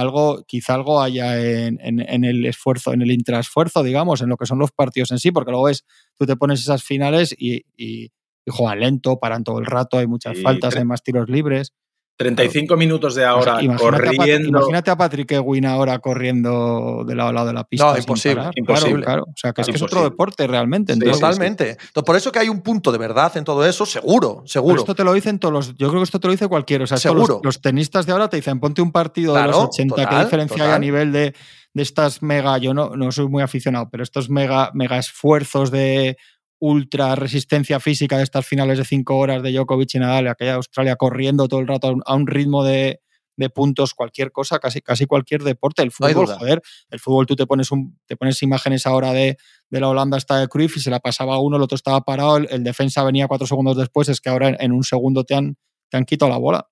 Speaker 3: algo quizá algo haya en, en- en el esfuerzo en el intraesfuerzo digamos en lo que son los partidos en sí porque luego es tú te pones esas finales y, y- y juegan lento paran todo el rato hay muchas
Speaker 4: Sí,
Speaker 3: faltas hay más tiros libres
Speaker 4: 35 minutos de ahora
Speaker 3: o sea, imagínate, a
Speaker 4: corriendo.
Speaker 3: imagínate a Patrick Ewing ahora corriendo de lado a lado de la pista.
Speaker 2: No,
Speaker 3: sin
Speaker 2: imposible,
Speaker 3: parar.
Speaker 4: imposible.
Speaker 3: Claro, claro. O sea, que es que es otro deporte realmente.
Speaker 4: Sí,
Speaker 3: Entonces,
Speaker 4: sí, sí.
Speaker 2: Totalmente. Entonces, por eso que hay un punto de verdad en todo eso, seguro,
Speaker 3: Pero
Speaker 2: seguro.
Speaker 3: esto te lo dicen todos los. Yo creo que esto te lo dice cualquiera. O sea, los-
Speaker 2: Seguro.
Speaker 3: Los, tenistas de ahora te dicen, ponte un partido de
Speaker 2: Claro,
Speaker 3: los 80. ¿Qué
Speaker 2: total,
Speaker 3: diferencia hay a nivel de, de estas mega? Yo no, no soy muy aficionado, pero estos mega, mega esfuerzos de ultra resistencia física de estas finales de cinco horas de Djokovic y Nadal, aquella Australia corriendo todo el rato a un, a un ritmo de, de puntos, cualquier cosa, casi, casi cualquier deporte. El fútbol, joder, el fútbol tú te pones un, te pones imágenes ahora de, de la Holanda está de Cruyff y se la pasaba uno, el otro estaba parado, el, el defensa venía cuatro segundos después, es que ahora en, en un segundo te han, te han quitado la bola.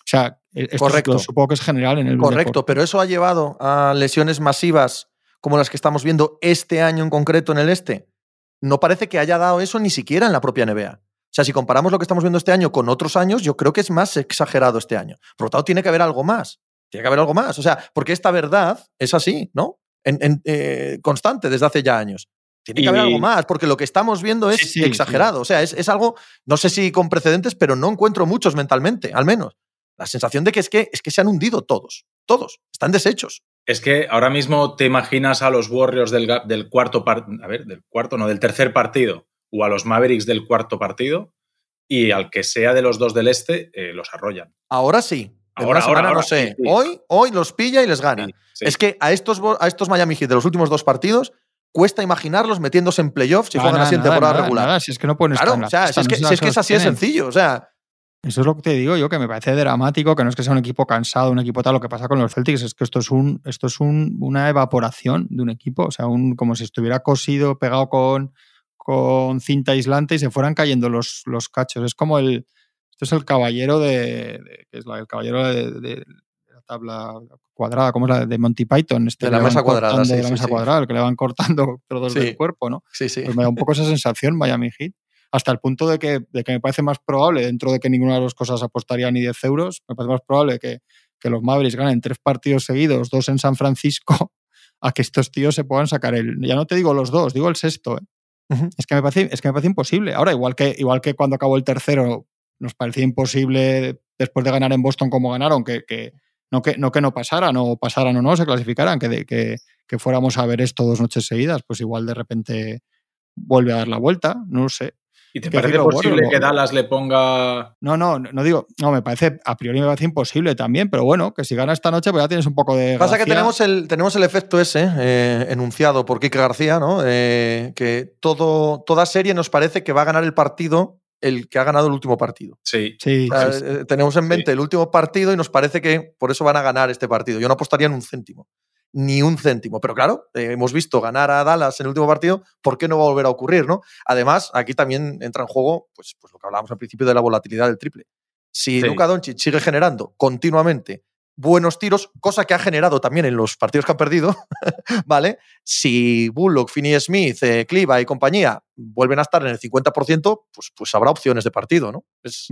Speaker 3: O sea, Correcto. supongo que es general en el
Speaker 2: Correcto, pero eso ha llevado a lesiones masivas como las que estamos viendo este año en concreto en el este. No parece que haya dado eso ni siquiera en la propia NBA. O sea, si comparamos lo que estamos viendo este año con otros años, yo creo que es más exagerado este año. Por lo tanto, tiene que haber algo más. Tiene que haber algo más. O sea, porque esta verdad es así, ¿no? En, eh, constante desde hace ya años. Tiene que haber algo más, porque lo que estamos viendo es exagerado. O sea, es, es, algo, no sé si con precedentes, pero no encuentro muchos mentalmente, al menos. La sensación de que es que, es que se han hundido todos. Todos. Están deshechos.
Speaker 4: Es que ahora mismo te imaginas a los Warriors del, del cuarto partido, a ver, del cuarto, no, del tercer partido, o a los Mavericks del cuarto partido, y al que sea de los dos del este, eh, los arrollan.
Speaker 2: Ahora sí. Ahora, ahora, no sé. Hoy, hoy los pilla y les gana. Es que a estos, a estos Miami Heat de los últimos dos partidos cuesta imaginarlos metiéndose en playoffs si juegan así en temporada regular.
Speaker 3: si es que no pueden
Speaker 2: claro, o sea, si es que, si es, que es así de sencillo. O sea,
Speaker 3: eso es lo que te digo yo, que me parece dramático, que no es que sea un equipo cansado, un equipo tal, lo que pasa con los Celtics es que esto es, un, esto es un, una evaporación de un equipo, o sea, un, como si estuviera cosido, pegado con, con cinta aislante y se fueran cayendo los, los cachos. Es como el, esto es el caballero de, que es la, el caballero de, la tabla cuadrada, como es la de Monty Python, este
Speaker 2: de la mesa cuadrada,
Speaker 3: de la mesa cuadrada, el que le van cortando <laughs> trozos del cuerpo, ¿no?
Speaker 2: Sí, sí.
Speaker 3: Pues me da un poco esa sensación Miami Heat hasta el punto de que, de que me parece más probable, dentro de que ninguna de las cosas apostaría ni 10 euros, me parece más probable que, que los Mavericks ganen tres partidos seguidos, dos en San Francisco, <laughs> a que estos tíos se puedan sacar el. Ya no te digo los dos, digo el sexto. ¿eh? es, que me parece, es que me parece imposible. Ahora, igual que, igual que cuando acabó el tercero, nos parecía imposible después de ganar en Boston como ganaron, que, que no que no que no pasaran o pasaran o no, se clasificaran, que, que, que fuéramos a ver esto dos noches seguidas, pues igual de repente vuelve a dar la vuelta, no lo sé.
Speaker 4: ¿Y te parece posible que Dallas le ponga.?
Speaker 3: No, no, no digo. No, me parece. A priori me parece imposible también, pero bueno, que si gana esta noche, pues ya tienes un poco de.
Speaker 2: Pasa que tenemos el, tenemos el efecto ese, eh, enunciado por Kike García, ¿no? Eh, que todo, toda serie nos parece que va a ganar el partido el que ha ganado el último partido.
Speaker 4: Sí.
Speaker 3: sí,
Speaker 2: eh, tenemos en mente el último partido y nos parece que por eso van a ganar este partido. Yo no apostaría en un céntimo ni un céntimo. Pero claro, eh, hemos visto ganar a Dallas en el último partido, ¿por qué no va a volver a ocurrir? ¿no? Además, aquí también entra en juego pues, pues lo que hablábamos al principio de la volatilidad del triple. Si Luka Doncic sigue generando continuamente buenos tiros, cosa que ha generado también en los partidos que han perdido, <laughs> ¿vale? Si Bullock, Finney Smith, eh, Cliva y compañía vuelven a estar en el 50%, pues, pues habrá opciones de partido, ¿no? Es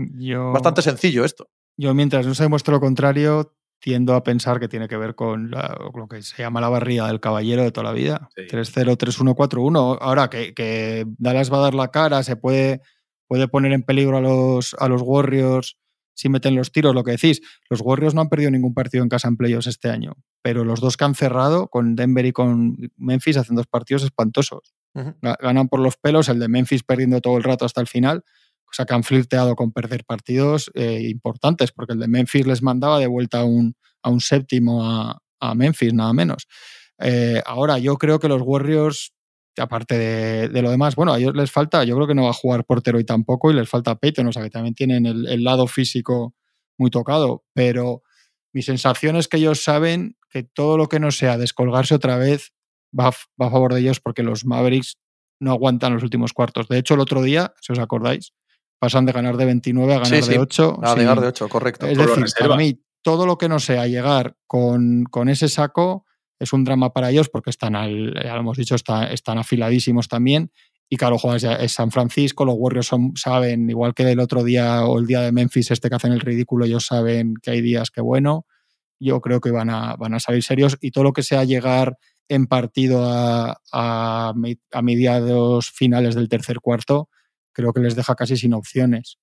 Speaker 2: bastante sencillo esto.
Speaker 3: Yo, mientras no se demuestre lo contrario, tiendo a pensar que tiene que ver con lo que se llama la barría del caballero de toda la vida. 3-0, 3-1, 4-1. Ahora que, que, Dallas va a dar la cara, se puede, puede poner en peligro a los, a los Warriors si meten los tiros, lo que decís. Los Warriors no han perdido ningún partido en casa en playoffs este año, pero los dos que han cerrado, con Denver y con Memphis, hacen dos partidos espantosos. Ganan por los pelos, el de Memphis perdiendo todo el rato hasta el final o sea, que han flirteado con perder partidos eh, importantes, porque el de Memphis les mandaba de vuelta a un, a un séptimo a, Memphis, nada menos. Eh, ahora, yo creo que los Warriors, aparte de, lo demás, bueno, a ellos les falta, yo creo que no va a jugar portero y tampoco, y les falta Peyton, o sea, que también tienen el, lado físico muy tocado, pero mi sensación es que ellos saben que todo lo que no sea descolgarse otra vez va, va a favor de ellos porque los Mavericks no aguantan los últimos cuartos. De hecho, el otro día, si os acordáis, pasan de ganar de 29 a ganar de 8.
Speaker 2: A ganar de 8, correcto.
Speaker 3: Es decir, para mí, todo lo que no sea llegar con, con, ese saco es un drama para ellos porque están, al, ya lo hemos dicho, están afiladísimos también. Y claro, juegas es San Francisco, los Warriors son, saben, igual que el otro día o el día de Memphis, este que hacen el ridículo, ellos saben que hay días que bueno. Yo creo que van a, van a salir serios y todo lo que sea llegar en partido a, a, a mediados finales del tercer cuarto, creo que les deja casi sin opciones.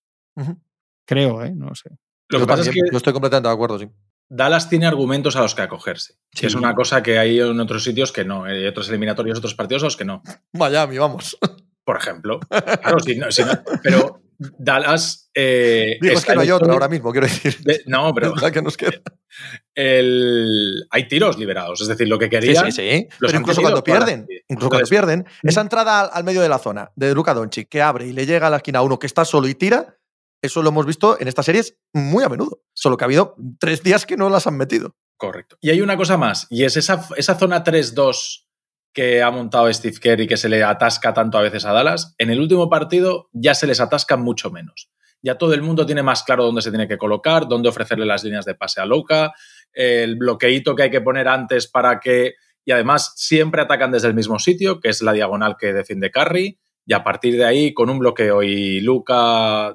Speaker 3: Creo, ¿eh? No sé.
Speaker 2: Lo que pasa es que yo estoy completamente de acuerdo, sí.
Speaker 4: Dallas tiene argumentos a los que acogerse. es una cosa que hay en otros sitios que no. Hay otros eliminatorios, otros partidos a los que no.
Speaker 2: Miami, vamos.
Speaker 4: Por ejemplo. <laughs> Claro, si no, pero Dallas. Eh,
Speaker 2: es que no hay otro ahora mismo, quiero decir.
Speaker 4: no, pero. <laughs>
Speaker 2: que nos queda.
Speaker 4: El, hay tiros liberados, es decir, lo que querían.
Speaker 2: Sí, sí, Pero incluso cuando pierden, incluso cuando pierden, esa entrada al, medio de la zona de Luka Doncic que abre y le llega a la esquina a uno que está solo y tira, eso lo hemos visto en estas series muy a menudo. Solo que ha habido tres días que no las han metido.
Speaker 4: Correcto. Y hay una cosa más, y es esa, esa zona 3-2 que ha montado Steve Kerr y que se le atasca tanto a veces a Dallas, en el último partido ya se les atasca mucho menos. ya todo el mundo tiene más claro dónde se tiene que colocar, dónde ofrecerle las líneas de pase a Louka, el bloqueíto que hay que poner antes para que... Y además siempre atacan desde el mismo sitio, que es la diagonal que defiende Carry, y a partir de ahí, con un bloqueo y Luca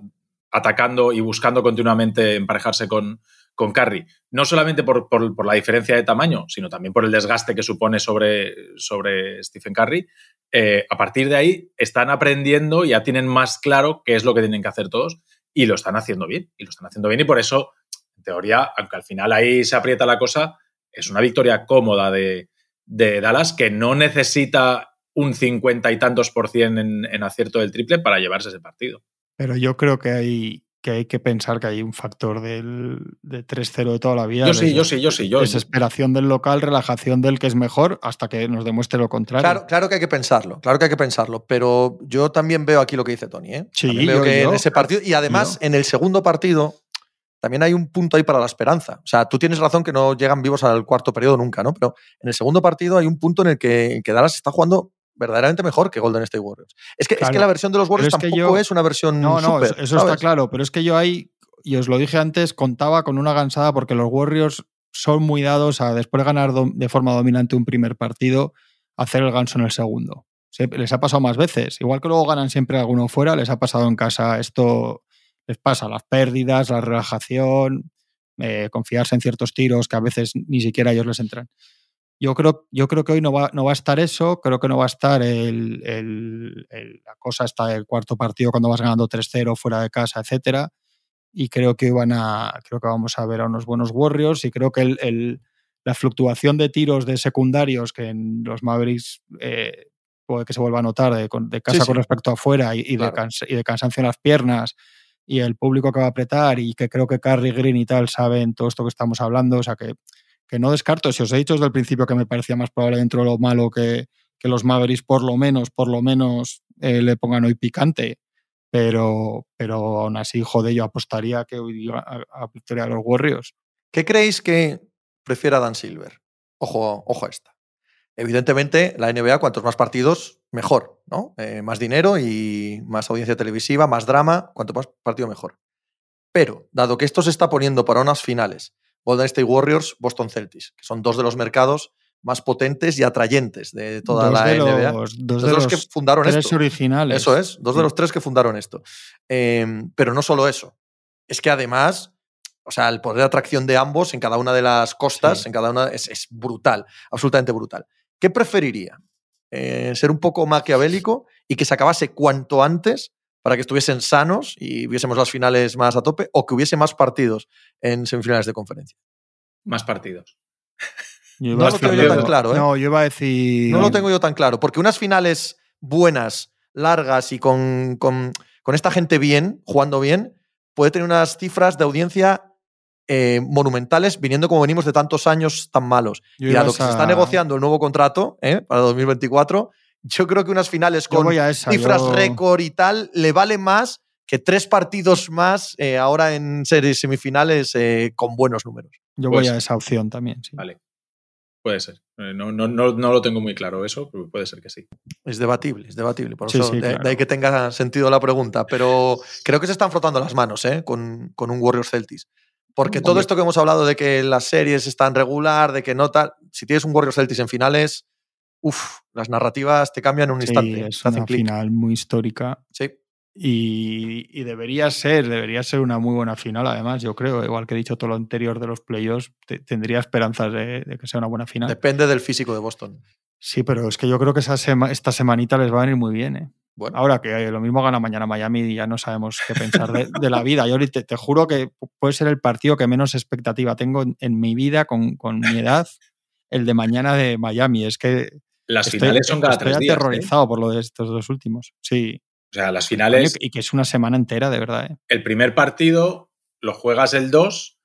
Speaker 4: atacando y buscando continuamente emparejarse con, con Curry, no solamente por, por, la diferencia de tamaño, sino también por el desgaste que supone sobre, sobre Stephen Curry, eh, a partir de ahí están aprendiendo ya tienen más claro qué es lo que tienen que hacer todos y lo están haciendo bien. Y lo están haciendo bien y por eso, en teoría, aunque al final ahí se aprieta la cosa, es una victoria cómoda de, de Dallas que no necesita un cincuenta y tantos por cien en, en acierto del triple para llevarse ese partido.
Speaker 3: Pero yo creo que hay, que hay que pensar que hay un factor del, de 3-0 de toda la vida.
Speaker 4: Yo sí, yo sí, yo sí. Yo,
Speaker 3: desesperación del local, relajación del que es mejor, hasta que nos demuestre lo contrario.
Speaker 2: Claro, claro que hay que pensarlo, claro que hay que pensarlo, pero yo también veo aquí lo que dice Tony. ¿eh?
Speaker 3: Sí,
Speaker 2: veo que en ese partido, y además en el segundo partido, también hay un punto ahí para la esperanza. O sea, tú tienes razón que no llegan vivos al cuarto periodo nunca, ¿no? Pero en el segundo partido hay un punto en el que, en que Dallas está jugando verdaderamente mejor que Golden State Warriors. Es que, es que la versión de los Warriors tampoco es una versión.
Speaker 3: No, no,
Speaker 2: eso
Speaker 3: está claro, pero es que yo ahí, y os lo dije antes, contaba con una gansada porque los Warriors son muy dados a después de ganar de forma dominante un primer partido, hacer el ganso en el segundo. les ha pasado más veces. Igual que luego ganan siempre alguno fuera, les ha pasado en casa. Esto les pasa, las pérdidas, la relajación, eh, confiarse en ciertos tiros que a veces ni siquiera ellos les entran. Yo creo, yo creo que hoy no va, no va a estar eso, creo que no va a estar el, la cosa hasta el cuarto partido cuando vas ganando 3-0 fuera de casa, etcétera. Y creo que van a, creo que vamos a ver a unos buenos Warriors y creo que el, la fluctuación de tiros de secundarios que en los Mavericks eh, puede que se vuelva a notar de, de casa con respecto a afuera y, de y, de cansancio en las piernas y el público que va a apretar y que creo que Carrie Green y tal saben todo esto que estamos hablando, o sea que que no descarto, si os he dicho desde el principio que me parecía más probable dentro de lo malo que, que los Mavericks por lo menos, por lo menos eh, le pongan hoy picante, pero, pero aún así, joder, yo apostaría que hoy a, a de los Warriors.
Speaker 2: ¿Qué creéis que prefiera Dan Silver? Ojo, ojo a esta. Evidentemente, la NBA, cuantos más partidos, mejor, ¿no? Eh, más dinero y más audiencia televisiva, más drama, cuanto más partido, mejor. Pero, dado que esto se está poniendo para unas finales Golden State Warriors, Boston Celtics, que son dos de los mercados más potentes y atrayentes de toda la NBA.
Speaker 3: dos, de, los, que fundaron tres esto. originales.
Speaker 2: Eso es, dos de los tres que fundaron esto. Em, pero no solo eso, es que además, o sea, el poder de atracción de ambos en cada una de las costas, en cada una, es, brutal, absolutamente brutal. ¿Qué preferiría? Eh, ser un poco maquiavélico y que se acabase cuanto antes para que estuviesen sanos y viésemos las finales más a tope o que hubiese más partidos en semifinales de conferencia?
Speaker 4: Más partidos.
Speaker 2: no lo tengo yo tan claro. ¿eh?
Speaker 3: No, yo iba a decir.
Speaker 2: No lo tengo yo tan claro, porque unas finales buenas, largas y con, con, esta gente bien, jugando bien, puede tener unas cifras de audiencia eh, monumentales viniendo como venimos de tantos años tan malos. y a lo que se está negociando el nuevo contrato ¿eh? para 2024, yo creo que unas finales con cifras récord y tal le vale más que tres partidos más eh, ahora en series semifinales eh, con buenos números.
Speaker 3: Yo voy a esa opción también. Sí.
Speaker 4: Vale. Puede ser. Eh, no, no, no, no, lo tengo muy claro eso, pero puede ser que sí.
Speaker 2: Es debatible, es debatible. Por eso de, ahí que tenga sentido la pregunta. Pero creo que se están frotando las manos con, con un Warriors Celtics. Porque todo esto que hemos hablado de que las series están regular, de que no tal. Si tienes un Warriors Celtics en finales, uff, las narrativas te cambian en un instante.
Speaker 3: Es una final muy histórica.
Speaker 2: Sí.
Speaker 3: Y, debería ser, debería ser una muy buena final, además, yo creo. Igual que he dicho todo lo anterior de los playoffs, tendría esperanzas de, que sea una buena final.
Speaker 2: Depende del físico de Boston.
Speaker 3: Sí, pero es que yo creo que esa esta semanita les va a venir muy bien. ¿eh? Bueno. Ahora que lo mismo gana mañana Miami y ya no sabemos qué pensar de, la vida. Yo te, te, juro que puede ser el partido que menos expectativa tengo en, mi vida con, con mi edad, el de mañana de Miami. Es que
Speaker 4: las finales son cada
Speaker 3: estoy
Speaker 4: tres días.
Speaker 3: ¿eh? aterrorizado por lo de estos dos últimos. Sí.
Speaker 4: O sea, las finales.
Speaker 3: Y que es una semana entera, de verdad. ¿eh?
Speaker 4: El primer partido lo juegas el 2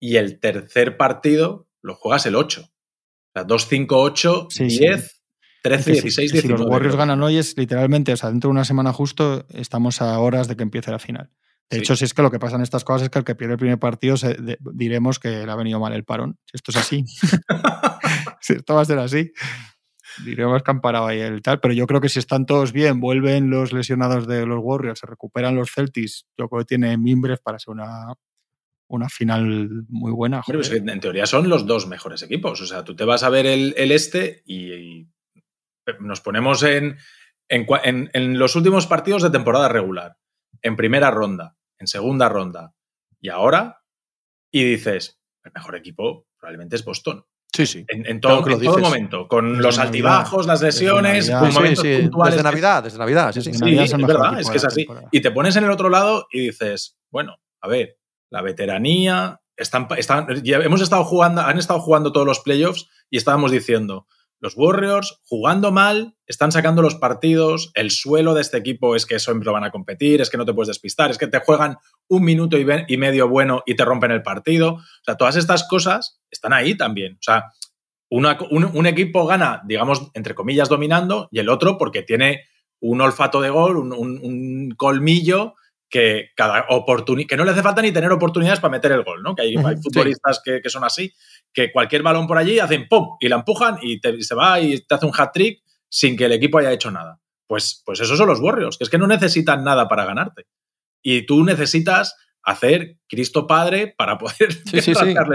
Speaker 4: y el tercer partido lo juegas el 8. O sea, 2, 5, 8, 10, 13, 16, 19.
Speaker 3: Si los Warriors ganan hoy es literalmente, o sea, dentro de una semana justo estamos a horas de que empiece la final. De hecho, si es que lo que pasa en estas cosas es que el que pierde el primer partido diremos que le ha venido mal el parón. Si esto es así. <laughs> <laughs> si esto va a ser así. Diremos que han parado ahí el tal, pero yo creo que si están todos bien, vuelven los lesionados de los Warriors, se recuperan los Celtics, yo creo que tiene mimbres para ser una, una final muy buena.
Speaker 4: Pues en teoría son los dos mejores equipos. O sea, tú te vas a ver el, este y, nos ponemos en, en, los últimos partidos de temporada regular, en primera ronda, en segunda ronda y ahora, y dices, el mejor equipo probablemente es Boston.
Speaker 2: Sí, sí.
Speaker 4: En, todo, momento, con los altibajos, las lesiones, con momentos puntuales.
Speaker 2: Desde Navidad, desde Navidad, sí, sí.
Speaker 4: sí es, verdad, es que es así. Y te pones en el otro lado y dices, bueno, a ver, la veteranía, están, están, hemos estado jugando, han estado jugando todos los playoffs y estábamos diciendo, los Warriors jugando mal, están sacando los partidos, el suelo de este equipo es que siempre van a competir, es que no te puedes despistar, es que te juegan un minuto y, medio bueno y te rompen el partido. O sea, todas estas cosas están ahí también. O sea, un, equipo gana, digamos, entre comillas, dominando y el otro porque tiene un olfato de gol, un, colmillo que cada que no le hace falta ni tener oportunidades para meter el gol, ¿no? Que hay, futbolistas que, son así, que cualquier balón por allí hacen ¡pum! y la empujan y, se va y te hace un hat-trick sin que el equipo haya hecho nada. Pues, pues esos son los Warriors, que es que no necesitan nada para ganarte. Y tú necesitas hacer Cristo Padre para poder
Speaker 2: sí,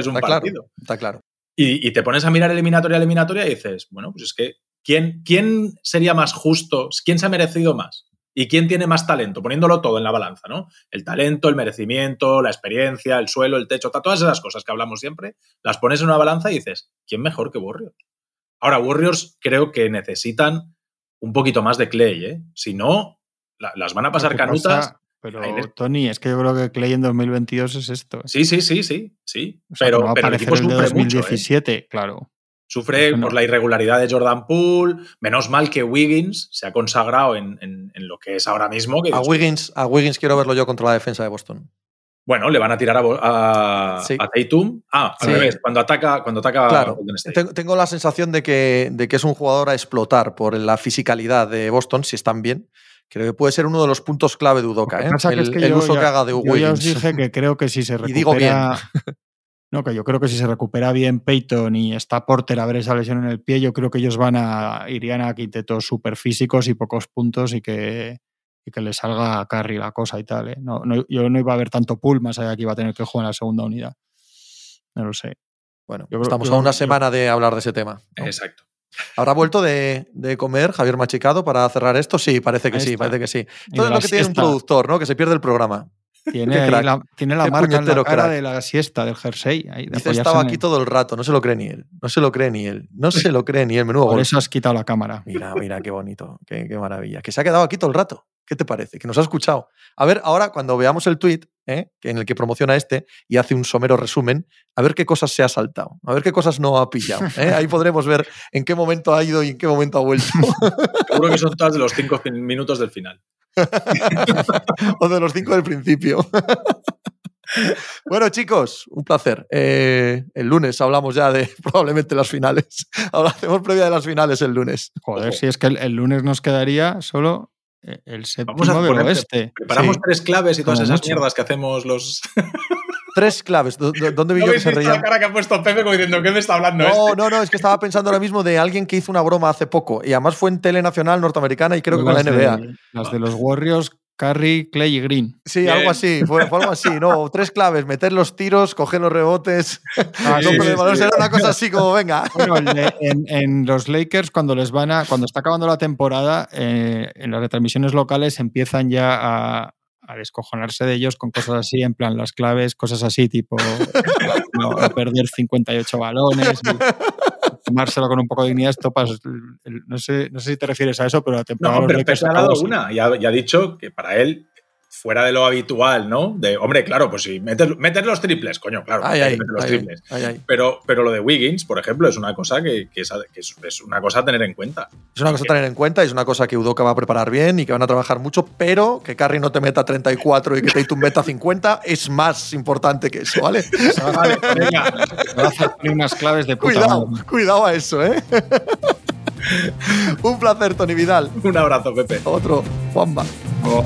Speaker 2: un partido. está claro.
Speaker 4: Y, te pones a mirar eliminatoria eliminatoria y dices, bueno, pues es que ¿quién, ¿quién sería más justo? ¿Quién se ha merecido más? ¿Y quién tiene más talento? Poniéndolo todo en la balanza, ¿no? El talento, el merecimiento, la experiencia, el suelo, el techo, todas esas cosas que hablamos siempre, las pones en una balanza y dices, ¿quién mejor que Warriors? Ahora, Warriors creo que necesitan un poquito más de Clay, ¿eh? Si no, las van a pasar canutas.
Speaker 3: pero, Tony, es que yo creo que Clay en 2022 es esto. ¿eh?
Speaker 4: Sí, sí, sí, sí, sí. pero, pero el equipo sufre
Speaker 3: 2017, mucho, ¿eh? claro.
Speaker 4: Sufre por la irregularidad de Jordan Poole. Menos mal que Wiggins se ha consagrado en, lo que es ahora mismo.
Speaker 2: a, Wiggins, a Wiggins quiero verlo yo contra la defensa de Boston.
Speaker 4: Bueno, le van a tirar a, a, Tatum. Ah, al revés, cuando ataca, cuando ataca
Speaker 2: claro, Tengo la sensación de que, de que es un jugador a explotar por la fisicalidad de Boston, si están bien. Creo que puede ser uno de los puntos clave de Udoka, ¿eh? el, uso que haga de Wiggins. Yo
Speaker 3: ya os dije que creo que si se recupera, <laughs> y digo bien. No, que yo creo que si se recupera bien Peyton y está Porter a ver esa lesión en el pie, yo creo que ellos van a irían a quintetos súper físicos y pocos puntos y que, y que le salga a Carry la cosa y tal. ¿eh? No, yo no iba a ver tanto pull más allá que iba a tener que jugar en la segunda unidad. No lo sé.
Speaker 2: Bueno, estamos a una semana de hablar de ese tema.
Speaker 4: Exacto.
Speaker 2: ¿Habrá vuelto de, comer Javier Machicado para cerrar esto? Sí, parece que sí, parece que sí. Todo es lo que tiene un productor, ¿no? Que se pierde el programa.
Speaker 3: Tiene, <laughs> la, tiene la marca en la cara de la siesta del jersey. Ahí,
Speaker 2: estaba aquí todo el rato, no se lo cree ni él. No se lo cree ni él. No se lo cree ni él. Menudo
Speaker 3: Por eso has quitado la cámara.
Speaker 2: Mira, mira, qué bonito. Qué, maravilla. Que se ha quedado aquí todo el rato. ¿Qué te parece? Que nos ha escuchado. A ver, ahora cuando veamos el tweet ¿eh? en el que promociona este y hace un somero resumen, a ver qué cosas se ha saltado, a ver qué cosas no ha pillado. ¿eh? <laughs> Ahí podremos ver en qué momento ha ido y en qué momento ha vuelto. <laughs>
Speaker 4: Seguro que son todas de los cinco minutos del final. <laughs>
Speaker 2: o de los cinco del principio. <laughs> bueno, chicos, un placer. Eh, el lunes hablamos ya de <laughs> probablemente las finales. Ahora hacemos previa de las finales el lunes.
Speaker 3: Joder, si es que el, lunes nos quedaría solo eh, el séptimo Vamos a del oeste.
Speaker 4: Preparamos tres claves y todas esas mierdas que hacemos los.
Speaker 2: Tres claves. ¿Dónde vi yo que se reía?
Speaker 4: la cara que ha puesto Pepe como diciendo, ¿qué me está hablando
Speaker 2: No,
Speaker 4: este?
Speaker 2: no, no, es que estaba pensando ahora mismo de alguien que hizo una broma hace poco y además fue en tele nacional norteamericana y creo que con la NBA.
Speaker 3: las de los Warriors Curry, Clay y Green.
Speaker 2: Sí, algo así, fue, algo así, ¿no? Tres claves, meter los tiros, coger los rebotes, ah, <laughs> no era una cosa así como, venga.
Speaker 3: Bueno, en, los Lakers, cuando les van a, cuando está acabando la temporada, eh, en las retransmisiones locales empiezan ya a, a descojonarse de ellos con cosas así, en plan las claves, cosas así, tipo <laughs> a perder 58 balones, tomárselo con un poco de dignidad, topas. No sé, no sé si te refieres a eso, pero la temporada.
Speaker 4: No, pero ha dado una y ha, dicho que para él fuera de lo habitual, ¿no? De, hombre, claro, pues sí, meter, los triples, coño, claro, meter los triples. pero, pero lo de Wiggins, por ejemplo, es una cosa que, es, es, una cosa a tener en cuenta.
Speaker 2: Es una cosa a tener en cuenta y es una cosa que Udoka va a preparar bien y que van a trabajar mucho, pero que Carry no te meta 34 y que Tatum meta 50 es más importante que eso, ¿vale?
Speaker 3: vale, venga. Va a hacer unas claves de puta
Speaker 2: Cuidado, cuidado a eso, ¿eh? <laughs> Un placer, Tony Vidal.
Speaker 4: Un abrazo, Pepe.
Speaker 2: Otro, Juanma. Oh.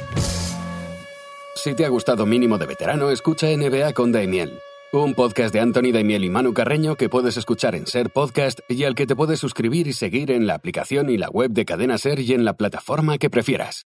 Speaker 1: Si te ha gustado Mínimo de Veterano, escucha NBA con Daimiel, un podcast de Anthony Daimiel y Manu Carreño que puedes escuchar en Ser Podcast y al que te puedes suscribir y seguir en la aplicación y la web de Cadena Ser y en la plataforma que prefieras.